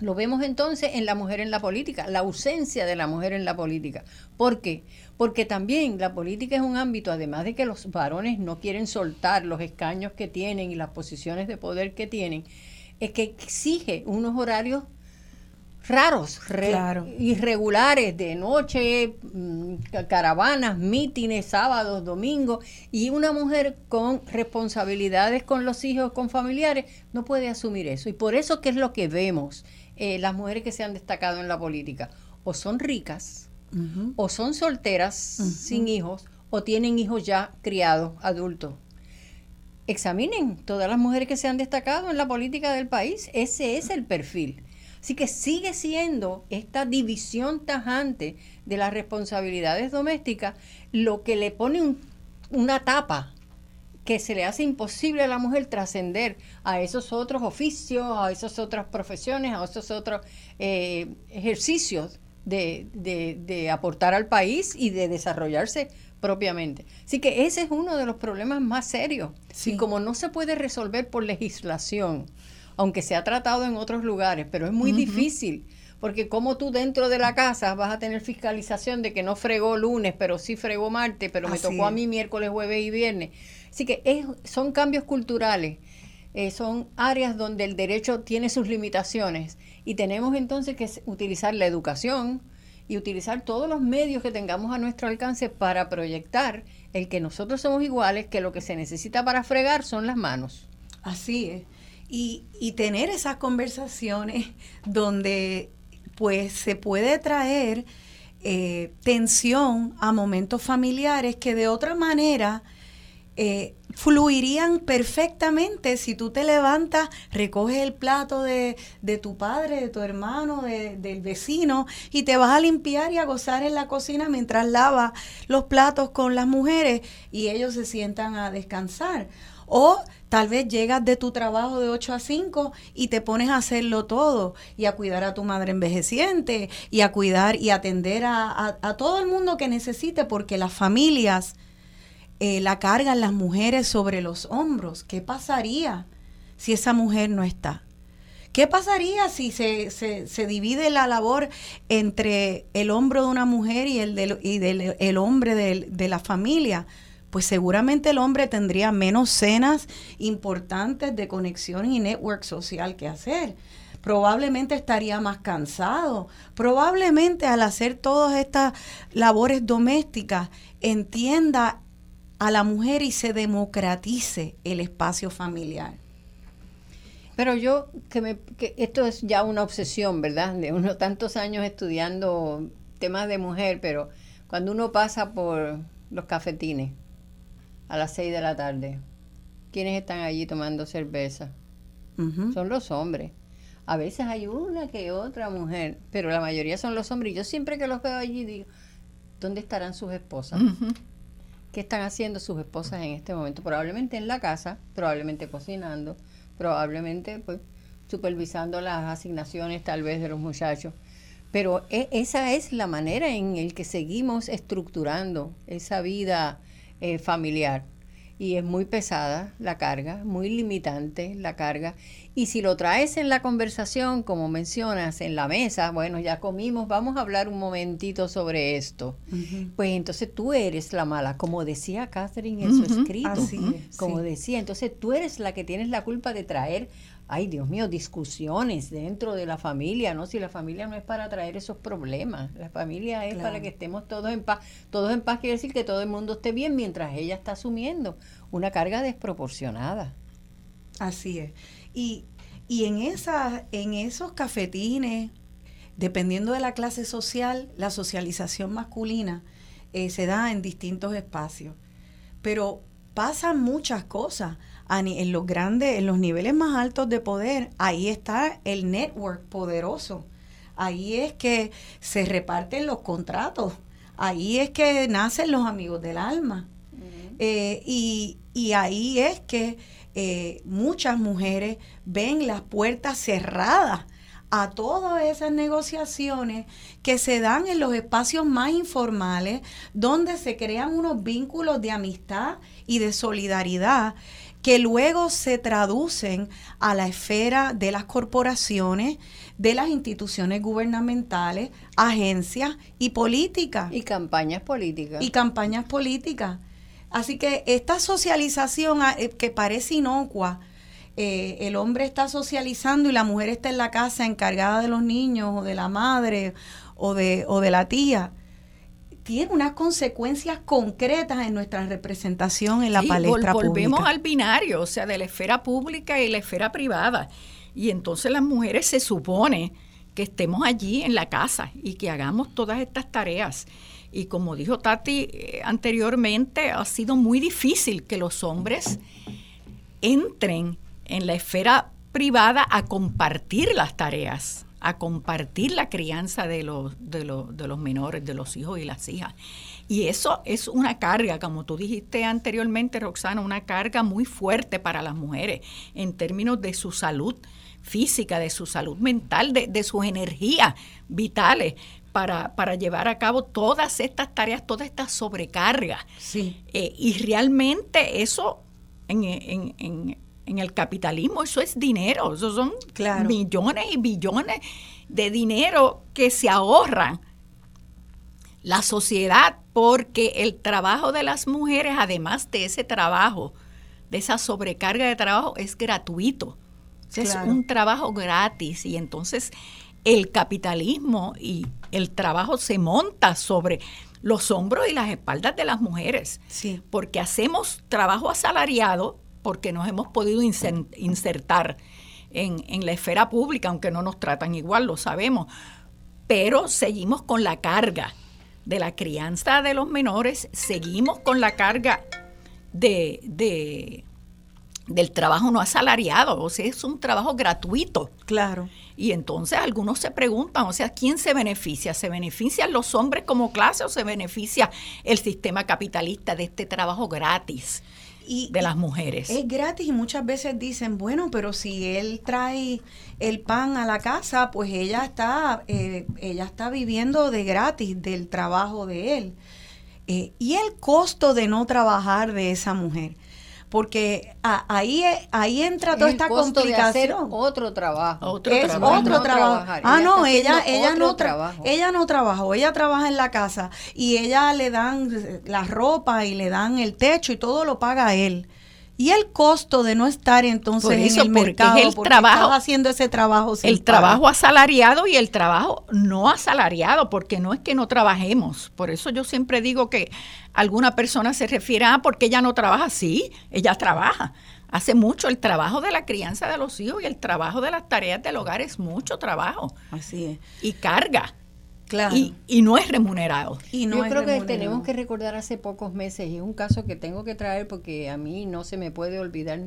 Lo vemos entonces en la mujer en la política, la ausencia de la mujer en la política. ¿Por qué? Porque también la política es un ámbito, además de que los varones no quieren soltar los escaños que tienen y las posiciones de poder que tienen, es que exige unos horarios raros, irregulares, de noche, mm, caravanas, mítines, sábados, domingos, y una mujer con responsabilidades con los hijos, con familiares, no puede asumir eso. Y por eso, ¿qué es lo que vemos? Eh, las mujeres que se han destacado en la política, o son ricas, o son solteras sin hijos, o tienen hijos ya criados, adultos. Examinen todas las mujeres que se han destacado en la política del país. Ese es el perfil. Así que sigue siendo esta división tajante de las responsabilidades domésticas lo que le pone una tapa que se le hace imposible a la mujer trascender a esos otros oficios, a esas otras profesiones, a esos otros eh, ejercicios de, aportar al país y de desarrollarse propiamente. Así que ese es uno de los problemas más serios. Y como no se puede resolver por legislación, aunque se ha tratado en otros lugares, pero es muy difícil porque como tú dentro de la casa vas a tener fiscalización de que no fregó lunes, pero sí fregó martes, pero me tocó a mí miércoles, jueves y viernes. Así que es, son cambios culturales, eh, son áreas donde el derecho tiene sus limitaciones y tenemos entonces que utilizar la educación y utilizar todos los medios que tengamos a nuestro alcance para proyectar el que nosotros somos iguales, que lo que se necesita para fregar son las manos. Así es. Y, tener esas conversaciones donde pues se puede traer eh, tensión a momentos familiares que de otra manera eh, fluirían perfectamente si tú te levantas, recoges el plato de, tu padre, de tu hermano, del vecino y te vas a limpiar y a gozar en la cocina mientras lavas los platos con las mujeres y ellos se sientan a descansar. O tal vez llegas de tu trabajo de 8 a 5 y te pones a hacerlo todo y a cuidar a tu madre envejeciente y a cuidar y atender a, todo el mundo que necesite porque las familias eh, la cargan las mujeres sobre los hombros. ¿Qué pasaría si esa mujer no está? ¿Qué pasaría si se, se, divide la labor entre el hombro de una mujer y el, y del, el hombre de la familia? Pues seguramente el hombre tendría menos cenas importantes de conexión y network social que hacer. Probablemente estaría más cansado. Probablemente al hacer todas estas labores domésticas entienda a la mujer y se democratice el espacio familiar. Pero yo, que, me, que esto es ya una obsesión, ¿verdad? De unos tantos años estudiando temas de mujer, pero cuando uno pasa por los cafetines, a las 6 de la tarde. ¿Quiénes están allí tomando cerveza? Son los hombres. A veces hay una que otra mujer, pero la mayoría son los hombres. Y yo siempre que los veo allí digo, ¿dónde estarán sus esposas? ¿Qué están haciendo sus esposas en este momento? Probablemente en la casa, probablemente cocinando, probablemente pues supervisando las asignaciones tal vez de los muchachos. Pero e, esa es la manera en el que seguimos estructurando esa vida eh, familiar. Y es muy pesada la carga, muy limitante la carga. Y si lo traes en la conversación, como mencionas, en la mesa, bueno, ya comimos, vamos a hablar un momentito sobre esto. Pues entonces tú eres la mala, como decía Catherine en su escrito. como decía, entonces tú eres la que tienes la culpa de traer ay Dios mío, discusiones dentro de la familia, ¿no? Si la familia no es para traer esos problemas, la familia es para que estemos todos en paz. Todos en paz quiere decir que todo el mundo esté bien mientras ella está asumiendo una carga desproporcionada. Así es. Y, y en, esa, en esos cafetines, dependiendo de la clase social, la socialización masculina eh, se da en distintos espacios. Pero pasan muchas cosas en los grandes, en los niveles más altos de poder, ahí está el network poderoso. Ahí es que se reparten los contratos. Ahí es que nacen los amigos del alma. Eh, y, y ahí es que eh, muchas mujeres ven las puertas cerradas a todas esas negociaciones que se dan en los espacios más informales, donde se crean unos vínculos de amistad y de solidaridad que luego se traducen a la esfera de las corporaciones, de las instituciones gubernamentales, agencias y políticas. Y campañas políticas. Y campañas políticas. Así que esta socialización ah, eh, que parece inocua, eh, el hombre está socializando y la mujer está en la casa encargada de los niños o de la madre o de, o de la tía, tiene unas consecuencias concretas en nuestra representación en la Sí, palestra vol- volvemos pública. al binario, o sea, de la esfera pública y la esfera privada. Y entonces las mujeres se supone que estemos allí en la casa y que hagamos todas estas tareas. Y como dijo Tati eh, anteriormente, ha sido muy difícil que los hombres entren en la esfera privada a compartir las tareas, a compartir la crianza de los, de los, de los menores, de los hijos y las hijas. Y eso es una carga, como tú dijiste anteriormente, Roxana, una carga muy fuerte para las mujeres en términos de su salud física, de su salud mental, de, de sus energías vitales para, para llevar a cabo todas estas tareas, toda esta sobrecarga. Sí. Eh, y realmente eso en, en- en- en el capitalismo, eso es dinero, eso son Claro. millones y billones de dinero que se ahorran la sociedad porque el trabajo de las mujeres, además de ese trabajo, de esa sobrecarga de trabajo, es gratuito. Claro. Es un trabajo gratis y entonces el capitalismo y el trabajo se monta sobre los hombros y las espaldas de las mujeres. Sí. Porque hacemos trabajo asalariado porque nos hemos podido insertar en, en la esfera pública, aunque no nos tratan igual, lo sabemos. Pero seguimos con la carga de la crianza de los menores, seguimos con la carga de, de- del trabajo no asalariado, o sea, es un trabajo gratuito. Claro. Y entonces algunos se preguntan, o sea, ¿quién se beneficia? ¿Se benefician los hombres como clase o se beneficia el sistema capitalista de este trabajo gratis Y, de las mujeres? Es gratis y muchas veces dicen, bueno, pero si él trae el pan a la casa, pues ella está, eh, ella está viviendo de gratis del trabajo de él. Eh, y el costo de no trabajar de esa mujer. Porque a- ahí, e- ahí entra toda Es esta costo de hacer complicación. otro trabajo. Otro es trabajo. otro No trabajo. trabajar. Ah, Ella no, ella, ella no tra- trabajo. ella no trabajó, ella trabaja en la casa y ella le dan la ropa y le dan el techo y todo lo paga él. Y el costo de no estar entonces eso, en el porque mercado, es el porque trabajo- estás haciendo ese trabajo sin el trabajo asalariado y el trabajo no asalariado, porque no es que no trabajemos. Por eso yo siempre digo que alguna persona se refiere a porque ella no trabaja. Sí, ella trabaja. Hace mucho el trabajo de la crianza de los hijos y el trabajo de las tareas del hogar es mucho trabajo Así es. y carga. Claro. Y, y no es remunerado. Y no Yo es creo que tenemos que recordar hace pocos meses, y es un caso que tengo que traer porque a mí no se me puede olvidar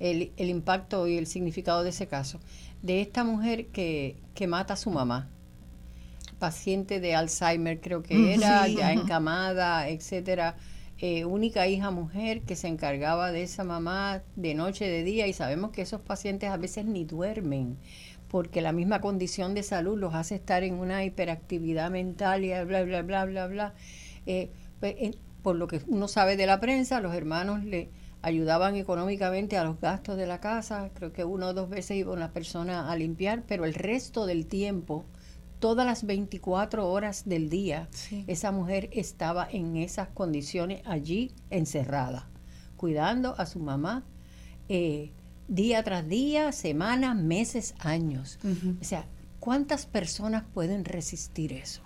el, el impacto y el significado de ese caso, de esta mujer que, que mata a su mamá, paciente de Alzheimer creo que Ujú, era, sí. ya encamada, etcétera, eh, única hija mujer que se encargaba de esa mamá de noche, de día, y sabemos que esos pacientes a veces ni duermen porque la misma condición de salud los hace estar en una hiperactividad mental y bla, bla, bla, bla, bla. Eh, pues, por lo que uno sabe de la prensa, los hermanos le ayudaban económicamente a los gastos de la casa, creo que una o dos veces iba una persona a limpiar, pero el resto del tiempo, todas las 24 horas del día, Sí. esa mujer estaba en esas condiciones allí encerrada, cuidando a su mamá. eh, día tras día, semanas, meses, años. O sea, ¿cuántas personas pueden resistir eso?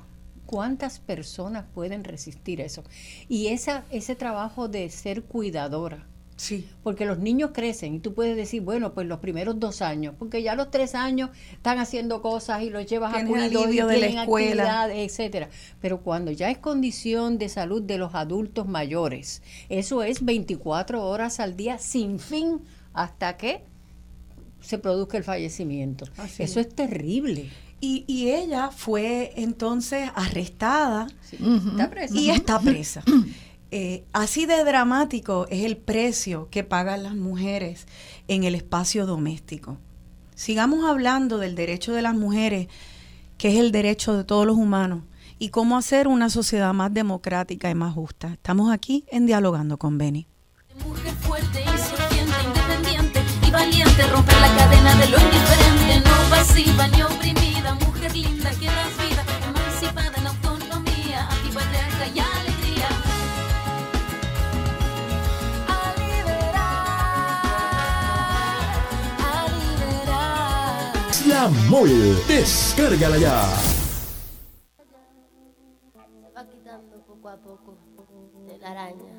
¿Cuántas personas pueden resistir eso? Y esa, ese trabajo de ser cuidadora, Sí. porque los niños crecen y tú puedes decir, bueno, pues los primeros dos años, porque ya los tres años están haciendo cosas y los llevas a cuido y alivio de la escuela. etcétera. Pero cuando ya es condición de salud de los adultos mayores, eso es 24 horas al día sin fin hasta que se produzca el fallecimiento. Así eso es. terrible. Y, y ella fue entonces arrestada Está presa. y está presa. Eh, así de dramático es el precio que pagan las mujeres en el espacio doméstico. Sigamos hablando del derecho de las mujeres, que es el derecho de todos los humanos, y cómo hacer una sociedad más democrática y más justa. Estamos aquí en Dialogando con Beni. Mujer fuerte y valiente, romper la cadena de lo indiferente, no pasiva ni oprimida, mujer linda que das vida, emancipada en autonomía, antipatriarca y alegría. A liberar, a liberar. La Mole, descárgala ya. Se va quitando poco a poco de la araña.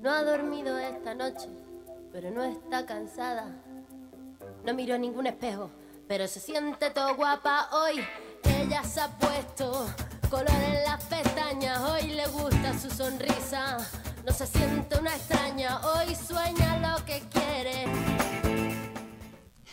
No ha dormido esta noche, pero no está cansada. No miró ningún espejo, pero se siente todo guapa hoy. Ella se ha puesto color en las pestañas, hoy le gusta su sonrisa. No se siente una extraña, hoy sueña lo que quiere.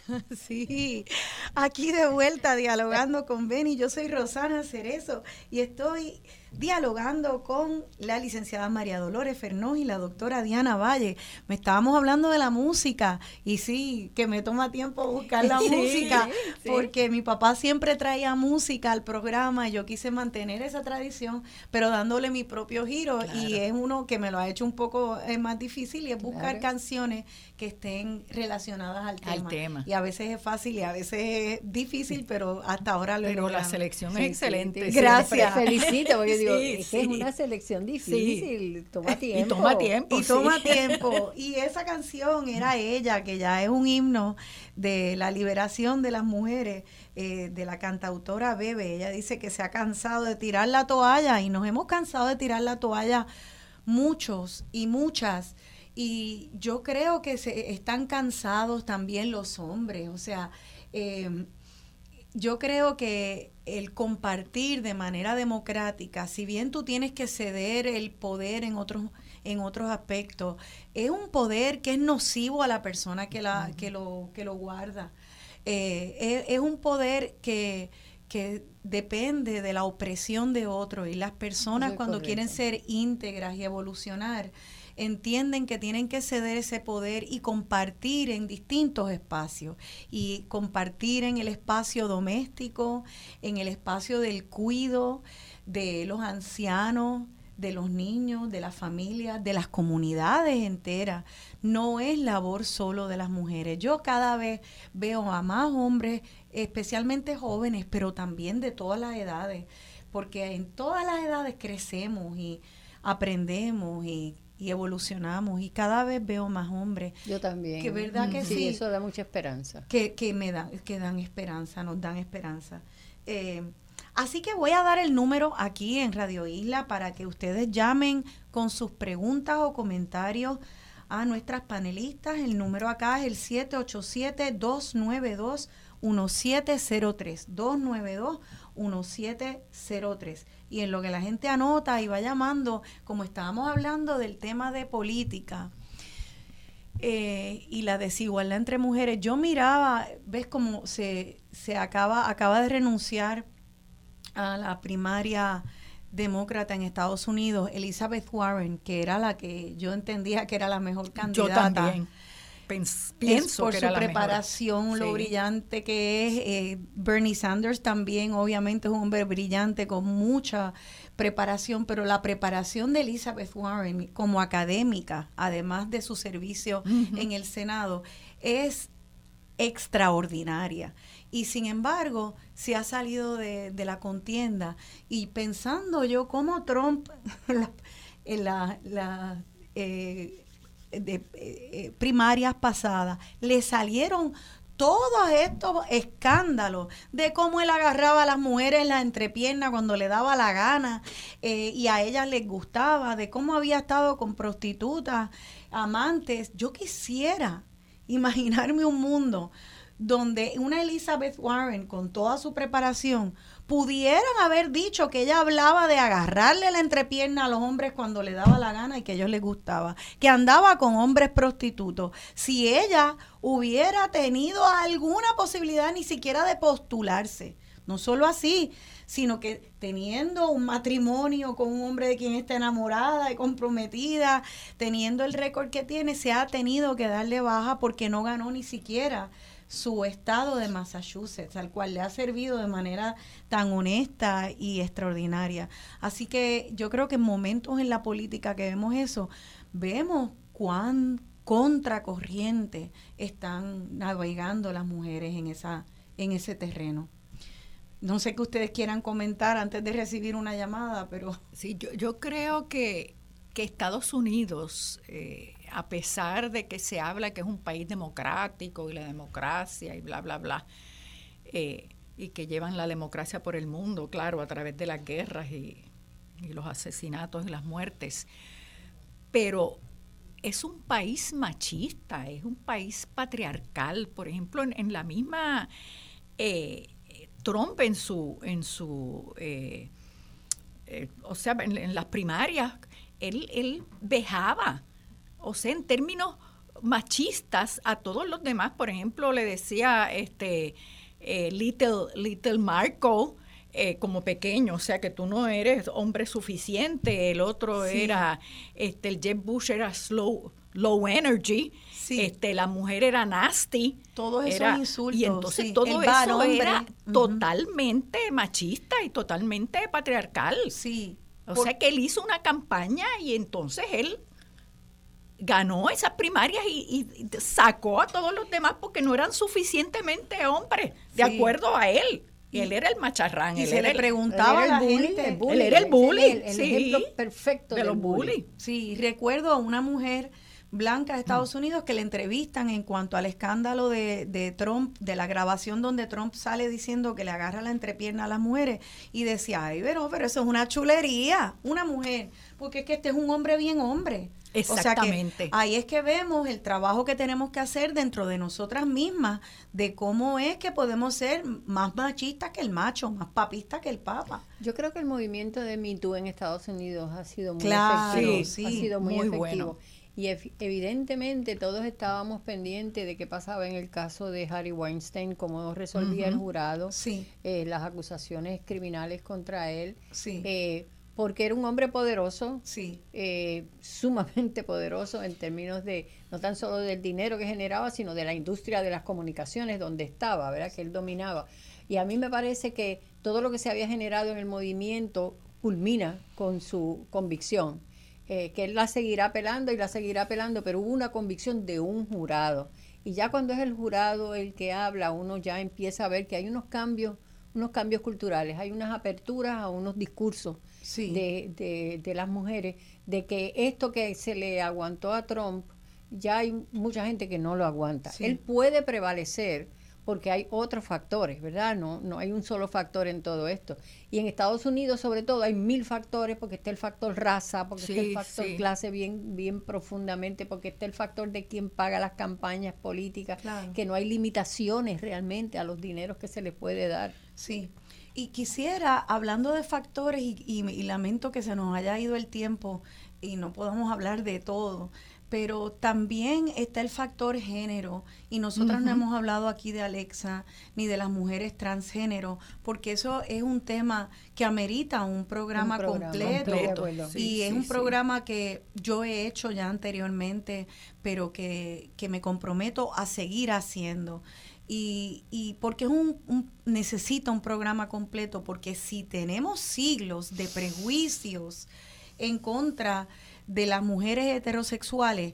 Sí, aquí de vuelta dialogando con Beni. Yo soy Rosana Cerezo y estoy dialogando con la licenciada María Dolores Fernós y la doctora Diana Valle. Me estábamos hablando de la música y sí, que me toma tiempo buscar la Sí, música sí. porque mi papá siempre traía música al programa y yo quise mantener esa tradición, pero dándole mi propio giro y es uno que me lo ha hecho un poco eh, más difícil y es buscar Claro. canciones que estén relacionadas al tema. Al tema. Y a veces es fácil y a veces es difícil, pero hasta ahora lo he Pero la selección Sí, es excelente. sí, sí. Gracias. Felicito, porque digo, Sí, es que es una selección difícil, toma tiempo. Y toma tiempo. y sí. toma tiempo. Y esa canción era ella, que ya es un himno de la liberación de las mujeres, eh, de la cantautora Bebe. Ella dice que se ha cansado de tirar la toalla y nos hemos cansado de tirar la toalla muchos y muchas. Y yo creo que se están cansados también los hombres. O sea, eh, yo creo que el compartir de manera democrática, si bien tú tienes que ceder el poder en otros en otros aspectos, es un poder que es nocivo a la persona que la que lo que lo guarda. Eh, es, es un poder que que depende de la opresión de otro y las personas cuando quieren ser íntegras y evolucionar entienden que tienen que ceder ese poder y compartir en distintos espacios y compartir en el espacio doméstico, en el espacio del cuido de los ancianos, de los niños, de las familias, de las comunidades enteras. No es labor solo de las mujeres. Yo cada vez veo a más hombres, especialmente jóvenes, pero también de todas las edades, porque en todas las edades crecemos y aprendemos y, y evolucionamos y cada vez veo más hombres Yo también. Que verdad que sí. eso da mucha esperanza. que, que me dan, que dan esperanza, nos dan esperanza. Eh, así que voy a dar el número aquí en Radio Isla para que ustedes llamen con sus preguntas o comentarios a nuestras panelistas. El número acá es el 787-292-1703. 292-1703. Y en lo que la gente anota y va llamando, como estábamos hablando del tema de política, eh, y la desigualdad entre mujeres. Yo miraba, ves cómo se, se acaba, acaba de renunciar a la primaria demócrata en Estados Unidos, Elizabeth Warren, que era la que yo entendía que era la mejor Yo candidata. también. Pens- Es pienso por que su era la mejor. preparación, lo Sí. brillante que es. Eh, Bernie Sanders también, obviamente, es un hombre brillante con mucha preparación, pero la preparación de Elizabeth Warren como académica, además de su servicio en el Senado, es extraordinaria. Y sin embargo, se ha salido de, de la contienda. Y pensando yo cómo Trump, la- la, la, eh, de eh, eh, primarias pasadas, le salieron todos estos escándalos de cómo él agarraba a las mujeres en la entrepierna cuando le daba la gana eh, y a ellas les gustaba, de cómo había estado con prostitutas, amantes. Yo quisiera imaginarme un mundo donde una Elizabeth Warren con toda su preparación pudieran haber dicho que ella hablaba de agarrarle la entrepierna a los hombres cuando le daba la gana y que a ellos les gustaba, que andaba con hombres prostitutos. Si ella hubiera tenido alguna posibilidad ni siquiera de postularse, No solo así, sino que teniendo un matrimonio con un hombre de quien está enamorada y comprometida, teniendo el récord que tiene, se ha tenido que darle baja porque no ganó ni siquiera su estado de Massachusetts, al cual le ha servido de manera tan honesta y extraordinaria. Así que yo creo que en momentos en la política que vemos eso, vemos cuán contracorriente están navegando las mujeres en esa en ese terreno. No sé qué ustedes quieran comentar antes de recibir una llamada, pero sí, yo, yo creo que, que Estados Unidos eh, a pesar de que se habla que es un país democrático y la democracia y bla, bla, bla, eh, y que llevan la democracia por el mundo, claro, a través de las guerras y, los asesinatos y las muertes, pero es un país machista, es un país patriarcal. Por ejemplo, en, la misma eh, Trump en su, en su eh, o sea, en, las primarias, él, él vejaba o sea, en términos machistas a todos los demás. Por ejemplo, le decía este eh, Little, Little Marco eh, como pequeño, o sea que tú no eres hombre suficiente, el otro era, este, el Jeb Bush era slow, low energy, este, la mujer era nasty. Todos esos insultos. Y entonces todo eso era totalmente machista y totalmente patriarcal. Sí. O sea que él hizo una campaña y entonces él ganó esas primarias y, sacó a todos los demás porque no eran suficientemente hombres, de acuerdo a él. Y él era el macharrán. Y él se era le preguntaba a la gente. él era el bully. El, ejemplo perfecto de los bully. Sí, recuerdo a una mujer blanca de Estados Unidos que le entrevistan en cuanto al escándalo de, de, Trump, de la grabación donde Trump sale diciendo que le agarra la entrepierna a las mujeres y decía, ay, pero, pero eso es una chulería, una mujer, porque es que este es un hombre bien hombre. Exactamente. ahí es que vemos el trabajo que tenemos que hacer dentro de nosotras mismas, de cómo es que podemos ser más machistas que el macho, más papistas que el papa. Yo creo que el movimiento de Me Too en Estados Unidos ha sido muy claro, efectivo. Sí, ha sido muy, efectivo. Bueno. Y evidentemente todos estábamos pendientes de qué pasaba en el caso de Harry Weinstein, cómo resolvía el jurado eh, las acusaciones criminales contra él. Sí. Eh, porque era un hombre poderoso, sí. Eh, sumamente poderoso en términos de no tan solo del dinero que generaba, sino de la industria de las comunicaciones donde estaba, ¿verdad? Que él dominaba. Y a mí me parece que todo lo que se había generado en el movimiento culmina con su convicción, eh, que él la seguirá apelando y la seguirá apelando, pero hubo una convicción de un jurado. Y ya cuando es el jurado el que habla, uno ya empieza a ver que hay unos cambios, unos cambios culturales, hay unas aperturas a unos discursos de, de, las mujeres, de que esto que se le aguantó a Trump, ya hay mucha gente que no lo aguanta. Él puede prevalecer porque hay otros factores, ¿verdad? No, no hay un solo factor en todo esto. Y en Estados Unidos, sobre todo, hay mil factores, porque está el factor raza, porque está el factor clase bien, bien profundamente, porque está el factor de quién paga las campañas políticas, que no hay limitaciones realmente a los dineros que se les puede dar. Sí. Y quisiera, hablando de factores, y, lamento que se nos haya ido el tiempo y no podamos hablar de todo, pero también está el factor género y nosotras no hemos hablado aquí de Alexa ni de las mujeres transgénero porque eso es un tema que amerita un programa, completo, y es un programa que yo he hecho ya anteriormente pero que, que me comprometo a seguir haciendo. Y, y porque es un, necesita un programa completo, porque si tenemos siglos de prejuicios en contra de las mujeres heterosexuales,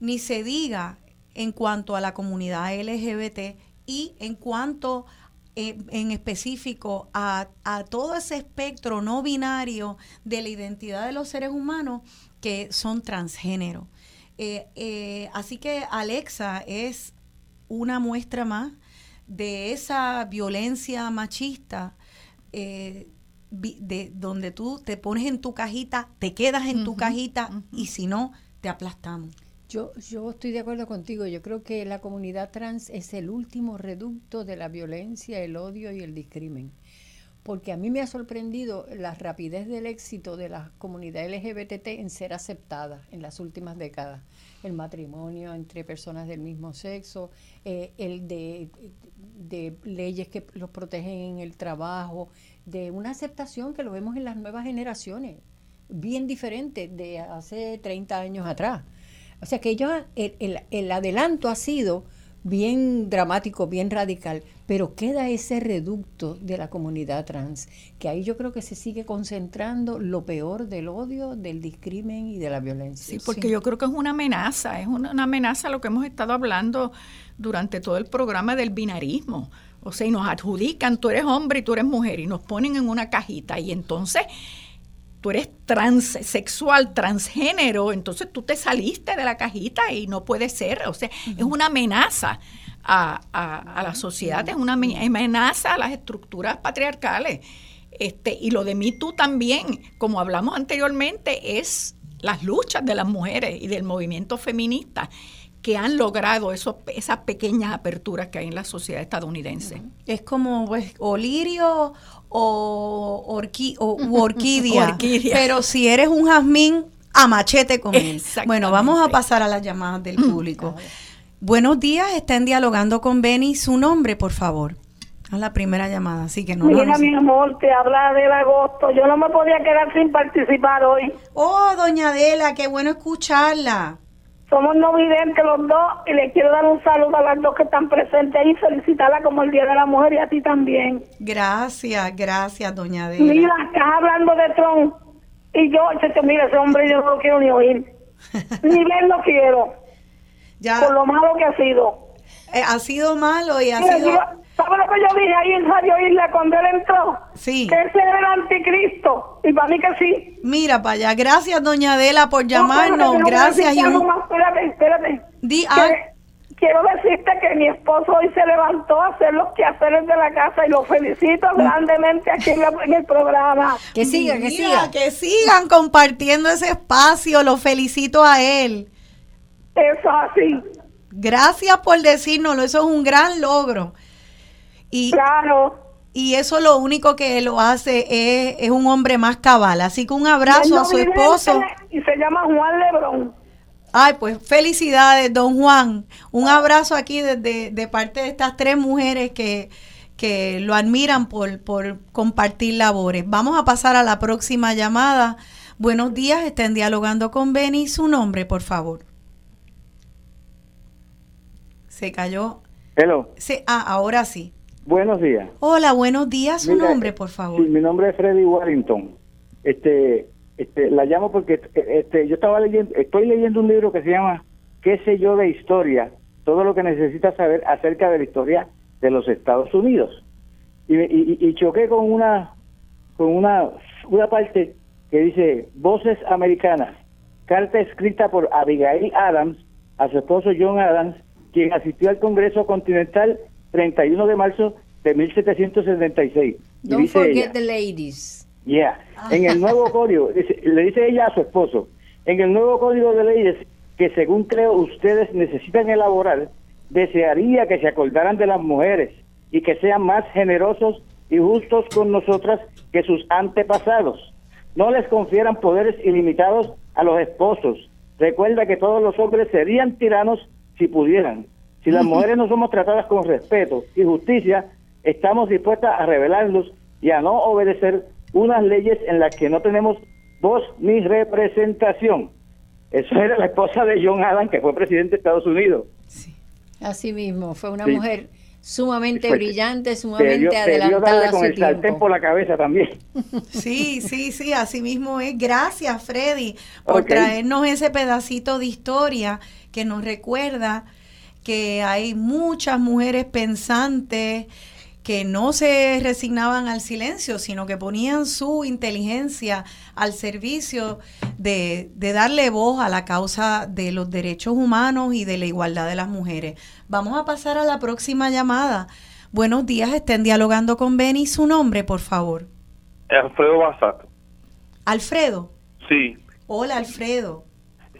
ni se diga en cuanto a la comunidad LGBT y en cuanto eh, en específico a, todo ese espectro no binario de la identidad de los seres humanos que son transgénero. Eh, eh, así que Alexa es una muestra más de esa violencia machista de donde tú te pones en tu cajita, te quedas en tu cajita y si no, te aplastamos. Yo, yo estoy de acuerdo contigo. Yo creo que la comunidad trans es el último reducto de la violencia, el odio y el discrimen. porque a mí me ha sorprendido la rapidez del éxito de la comunidad LGBT en ser aceptada en las últimas décadas. El matrimonio entre personas del mismo sexo, eh, el de, de leyes que los protegen en el trabajo, de una aceptación que lo vemos en las nuevas generaciones, bien diferente de hace 30 años atrás. O sea que ellos, el, el, el adelanto ha sido bien dramático, bien radical, pero queda ese reducto de la comunidad trans, que ahí yo creo que se sigue concentrando lo peor del odio, del discrimen y de la violencia. Sí, porque yo creo que es una amenaza, es una, una amenaza lo que hemos estado hablando durante todo el programa del binarismo. O sea, y nos adjudican, tú eres hombre y tú eres mujer, y nos ponen en una cajita, y entonces tú eres transexual, transgénero, entonces tú te saliste de la cajita y no puede ser. O sea, es una amenaza a, a, a, la sociedad, es una amenaza a las estructuras patriarcales. Este, y lo de mí tú también, como hablamos anteriormente, es las luchas de las mujeres y del movimiento feminista que han logrado esos, esas pequeñas aperturas que hay en la sociedad estadounidense. Es como pues, o lirio o, orqui, o u orquídea, orquídea, pero si eres un jazmín, a machete con él. Bueno, vamos a pasar a las llamadas del público. Buenos días, estén dialogando con Benny. Su nombre, por favor. Es la primera llamada, así que no. Mira, no mi amor, te habla del agosto. Yo no me podía quedar sin participar hoy. Oh, doña Adela, qué bueno escucharla. Somos no videntes los dos y le quiero dar un saludo a las dos que están presentes ahí y felicitarla como el Día de la Mujer y a ti también. Gracias, gracias, doña Adela. Mira, estás hablando de Trump y yo, che, mira, ese hombre yo no lo quiero ni oír. ni verlo quiero. Ya. Por lo malo que ha sido. Eh, ha sido malo y ha Mira, sido... yo- ¿Sabes lo que yo dije ahí en Radio Isla cuando él entró? Sí. Que ese era el anticristo. Y para mí que sí. Mira para allá. Gracias, doña Adela, por No, llamarnos. no, Gracias. Y un- no, espérate, espérate. Di, Que- ah. Quiero decirte que mi esposo hoy se levantó a hacer los quehaceres de la casa y lo felicito grandemente aquí en, la- en el programa. Que siga, que Mira, siga. que sigan compartiendo ese espacio. Lo felicito a él. Eso es así. Gracias por decírnoslo. Eso es un gran logro. Y, claro. Y eso lo único que lo hace es, es un hombre más cabal. Así que un abrazo no a su esposo. Y se llama Juan Lebrón. Ay, pues felicidades, don Juan. Un abrazo aquí desde de parte de estas tres mujeres que, que lo admiran por, por compartir labores. Vamos a pasar a la próxima llamada. Buenos días, estén dialogando con Benny. Su nombre, por favor. Se cayó. Hello, Se, ah, ahora sí. Buenos días. Hola, buenos días. Su Mira, nombre, por favor. Sí, mi nombre es Freddy Warrington. Este, este, la llamo porque este, yo estaba leyendo, estoy leyendo un libro que se llama ¿Qué sé yo de historia? Todo lo que necesitas saber acerca de la historia de los Estados Unidos. Y, y, y choqué con una, con una, una parte que dice Voces Americanas, carta escrita por Abigail Adams a su esposo John Adams, quien asistió al Congreso Continental 31 de marzo de 1776. Y Don't dice forget ella, the ladies. Yeah. En el nuevo código, le dice ella a su esposo, en el nuevo código de leyes que según creo ustedes necesitan elaborar, desearía que se acordaran de las mujeres y que sean más generosos y justos con nosotras que sus antepasados. No les confieran poderes ilimitados a los esposos. Recuerda que todos los hombres serían tiranos si pudieran. Si las mujeres no somos tratadas con respeto y justicia, estamos dispuestas a rebelarnos y a no obedecer unas leyes en las que no tenemos voz ni representación. Eso era la esposa de John Adams, que fue presidente de Estados Unidos. Así mismo, fue una Sí. mujer sumamente Fue- brillante, Debió, sumamente debió adelantada a con su el tiempo. por la cabeza también. Sí, sí, sí, así mismo es. Gracias, Freddy, por traernos ese pedacito de historia que nos recuerda que hay muchas mujeres pensantes que no se resignaban al silencio, sino que ponían su inteligencia al servicio de, de darle voz a la causa de los derechos humanos y de la igualdad de las mujeres. Vamos a pasar a la próxima llamada. Buenos días, estén dialogando con Benny. Su nombre, por favor. Alfredo Basato. Alfredo. Sí, Hola, Alfredo.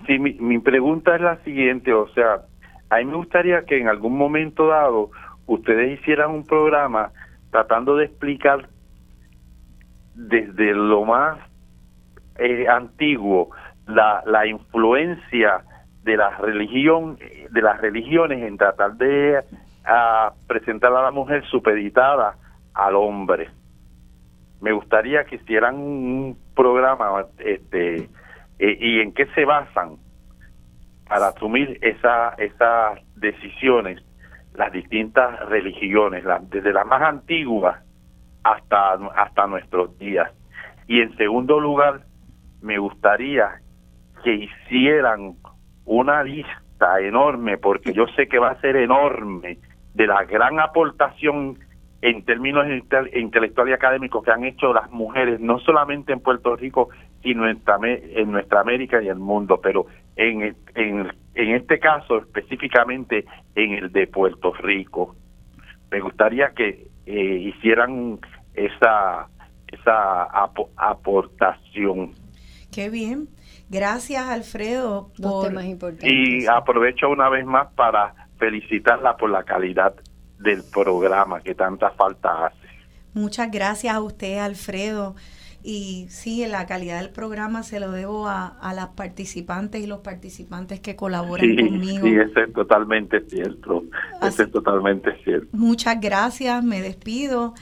sí mi, mi pregunta es la siguiente, o sea, a mí me gustaría que en algún momento dado ustedes hicieran un programa tratando de explicar desde lo más eh, antiguo la, la influencia de la religión de las religiones en tratar de a presentar a la mujer supeditada al hombre. Me gustaría que hicieran un programa este eh, y en qué se basan para asumir esa, esas decisiones las distintas religiones, desde las más antiguas hasta, hasta nuestros días. Y en segundo lugar, me gustaría que hicieran una lista enorme, porque yo sé que va a ser enorme, de la gran aportación en términos intelectuales y académicos que han hecho las mujeres, no solamente en Puerto Rico, sino en nuestra América y el mundo, pero en, en, en este caso específicamente en el de Puerto Rico. Me gustaría que eh, hicieran esa, esa aportación. Qué bien. Gracias, Alfredo. Por... temas importantes. Y aprovecho una vez más para felicitarla por la calidad del programa que tanta falta hace. Muchas gracias a usted, Alfredo. Y sí, la calidad del programa se lo debo a, las participantes y los participantes que colaboran conmigo. Sí, eso es totalmente cierto. Eso es totalmente cierto. Muchas gracias, me despido.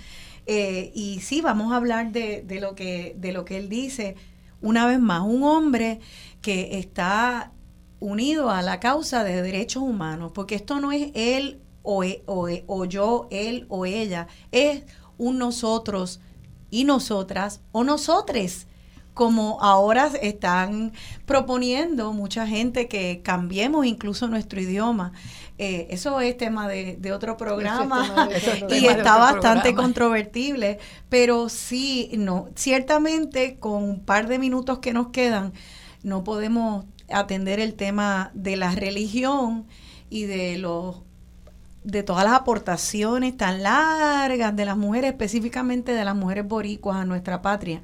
Eh, y sí, vamos a hablar de, de, lo que, de lo que él dice. Una vez más, un hombre que está unido a la causa de derechos humanos, porque esto no es él o, e, o, e, o yo, él o ella, es un nosotros y nosotras o nosotres, como ahora están proponiendo mucha gente que cambiemos incluso nuestro idioma. Eh, eso es tema de, otro programa. y está bastante controvertible, pero sí, no, ciertamente con un par de minutos que nos quedan, no podemos atender el tema de la religión y de los de todas las aportaciones tan largas de las mujeres, específicamente de las mujeres boricuas a nuestra patria,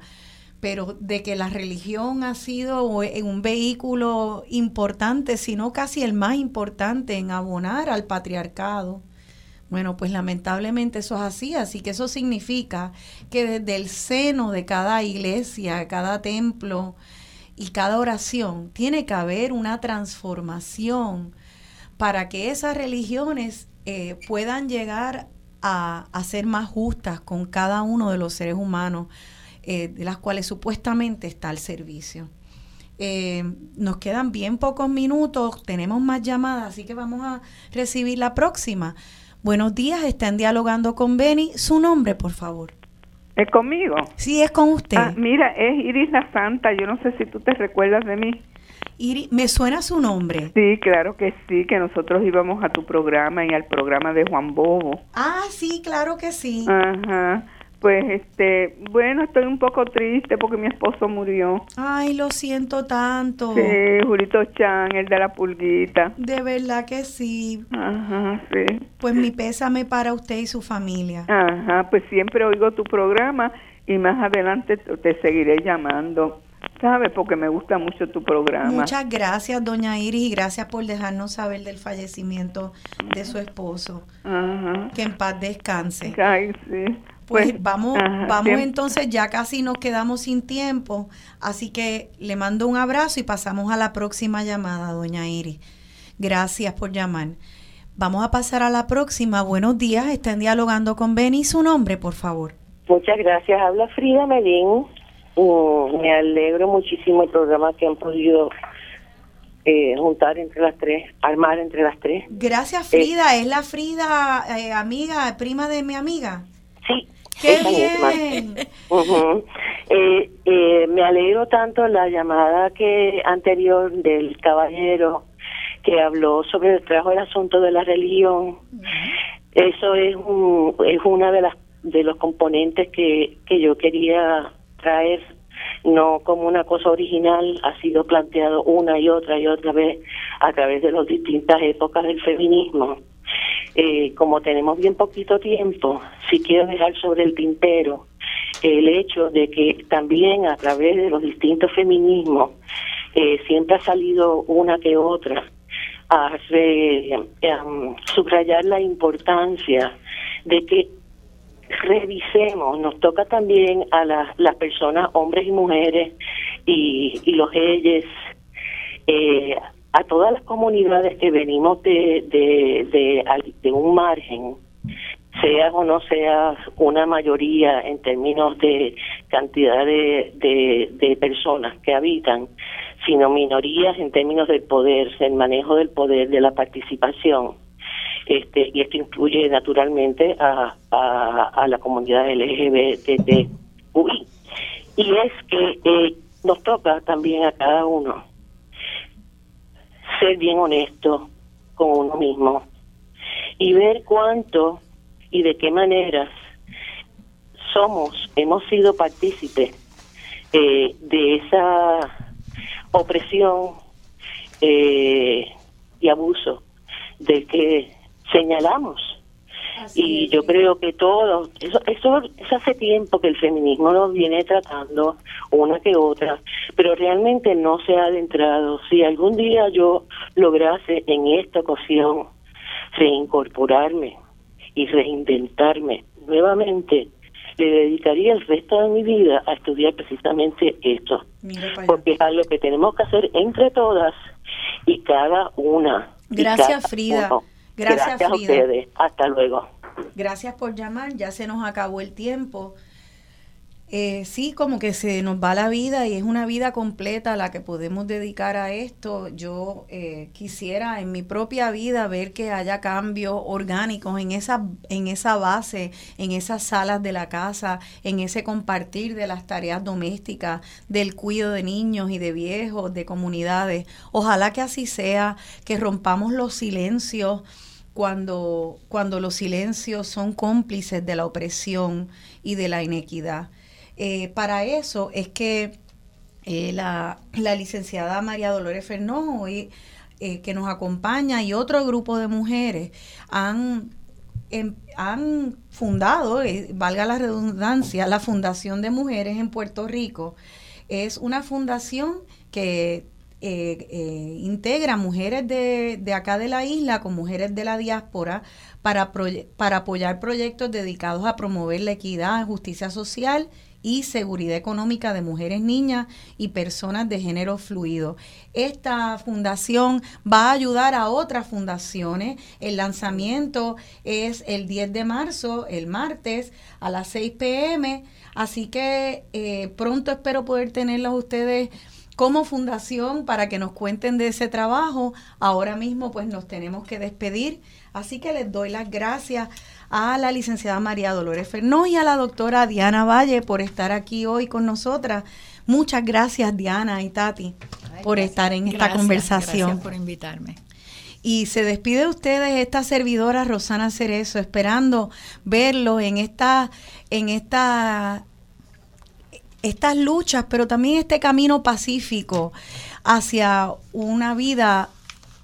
pero de que la religión ha sido un vehículo importante, sino casi el más importante en abonar al patriarcado. Bueno, pues lamentablemente eso es así, así que eso significa que desde el seno de cada iglesia, cada templo y cada oración tiene que haber una transformación para que esas religiones eh, puedan llegar a, ser más justas con cada uno de los seres humanos eh, de las cuales supuestamente está el servicio. Eh, nos quedan bien pocos minutos, tenemos más llamadas, así que vamos a recibir la próxima. Buenos días, están dialogando con Beni. Su nombre, por favor. ¿Es conmigo? Sí, es con usted. Ah, mira, es Iris la Santa. Yo no sé si tú te recuerdas de mí. Iri, ¿me suena su nombre? Sí, claro que sí, que nosotros íbamos a tu programa y al programa de Juan Bobo. Ah, sí, claro que sí. Ajá. Pues este, bueno, estoy un poco triste porque mi esposo murió. Ay, lo siento tanto. Sí, Julito Chan, el de la pulguita. De verdad que sí. Ajá, sí. Pues mi pésame para usted y su familia. Ajá, pues siempre oigo tu programa y más adelante te seguiré llamando. ¿Sabes? Porque me gusta mucho tu programa. Muchas gracias, doña Iris, y gracias por dejarnos saber del fallecimiento de su esposo. Que en paz descanse. Ay, sí. Pues, pues vamos, vamos entonces, ya casi nos quedamos sin tiempo, así que le mando un abrazo y pasamos a la próxima llamada, doña Iris. Gracias por llamar. Vamos a pasar a la próxima. Buenos días, están dialogando con Beni. Su nombre, por favor. Muchas gracias. Habla Frida Medín me alegro muchísimo el programa que han podido eh, juntar entre las tres, armar entre las tres. Gracias Frida, es la Frida eh, amiga, prima de mi amiga. Sí. ¡Qué bien! Eh, me alegro tanto la llamada que anterior del caballero que habló sobre el trabajo del asunto de la religión. Eso es un, es una de las de los componentes que, que yo quería traer no como una cosa original, ha sido planteado una y otra y otra vez a través de las distintas épocas del feminismo. Eh, como tenemos bien poquito tiempo, si quiero dejar sobre el tintero el hecho de que también a través de los distintos feminismos eh, siempre ha salido una que otra a subrayar la importancia de que revisemos, nos toca también a las, personas, hombres y mujeres, y, los reyes, eh, a todas las comunidades que venimos de un margen, seas o no seas una mayoría en términos de cantidad de, de, de personas que habitan, sino minorías en términos del poder, del manejo del poder, de la participación. Este, y esto incluye naturalmente a, la comunidad LGBTQI. Y es que eh, nos toca también a cada uno ser bien honesto con uno mismo y ver cuánto y de qué maneras somos, hemos sido partícipes eh, de esa opresión eh, y abuso del que señalamos. y yo creo que todo, eso, eso, eso hace tiempo que el feminismo lo viene tratando una que otra, pero realmente no se ha adentrado. Si algún día yo lograse en esta ocasión reincorporarme y reinventarme nuevamente, le dedicaría el resto de mi vida a estudiar precisamente esto, porque es algo que tenemos que hacer entre todas y cada una. Gracias, Frida. uno. Gracias, Gracias a ustedes. Hasta luego. Gracias por llamar, ya se nos acabó el tiempo. Eh, sí, como que se nos va la vida y es una vida completa la que podemos dedicar a esto. Yo eh, quisiera en mi propia vida ver que haya cambios orgánicos en esa, en esa base, en esas salas de la casa, en ese compartir de las tareas domésticas, del cuidado de niños y de viejos, de comunidades. Ojalá que así sea, que rompamos los silencios cuando, cuando los silencios son cómplices de la opresión y de la inequidad. Eh, para eso es que eh, la, la licenciada María Dolores Fernó, eh, que nos acompaña, y otro grupo de mujeres han, em- han fundado, eh, valga la redundancia, la Fundación de Mujeres en Puerto Rico. Es una fundación que eh, eh, integra mujeres de, de acá de la isla con mujeres de la diáspora para, para apoyar proyectos dedicados a promover la equidad, justicia social y seguridad económica de mujeres, niñas y personas de género fluido. Esta fundación va a ayudar a otras fundaciones. El lanzamiento es el 10 de marzo, el martes, a las 6 pm. Así que eh, pronto espero poder tenerlos ustedes como fundación para que nos cuenten de ese trabajo. Ahora mismo pues nos tenemos que despedir, así que les doy las gracias a la licenciada María Dolores Fernó y a la doctora Diana Valle por estar aquí hoy con nosotras. Muchas gracias Diana y Tati por estar en esta Gracias, conversación. Gracias por invitarme. Y se despide de ustedes esta servidora Rosana Cerezo, esperando verlos en esta, en esta, estas luchas, pero también este camino pacífico hacia una vida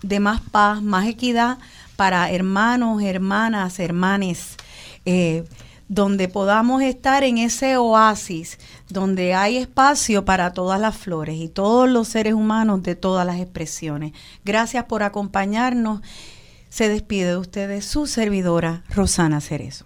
de más paz, más equidad para hermanos, hermanas, hermanes, eh, donde podamos estar en ese oasis, donde hay espacio para todas las flores y todos los seres humanos de todas las expresiones. Gracias por acompañarnos. Se despide de ustedes su servidora, Rosana Cerezo.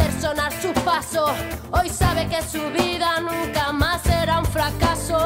hoy sabe que su vida nunca más será un fracaso.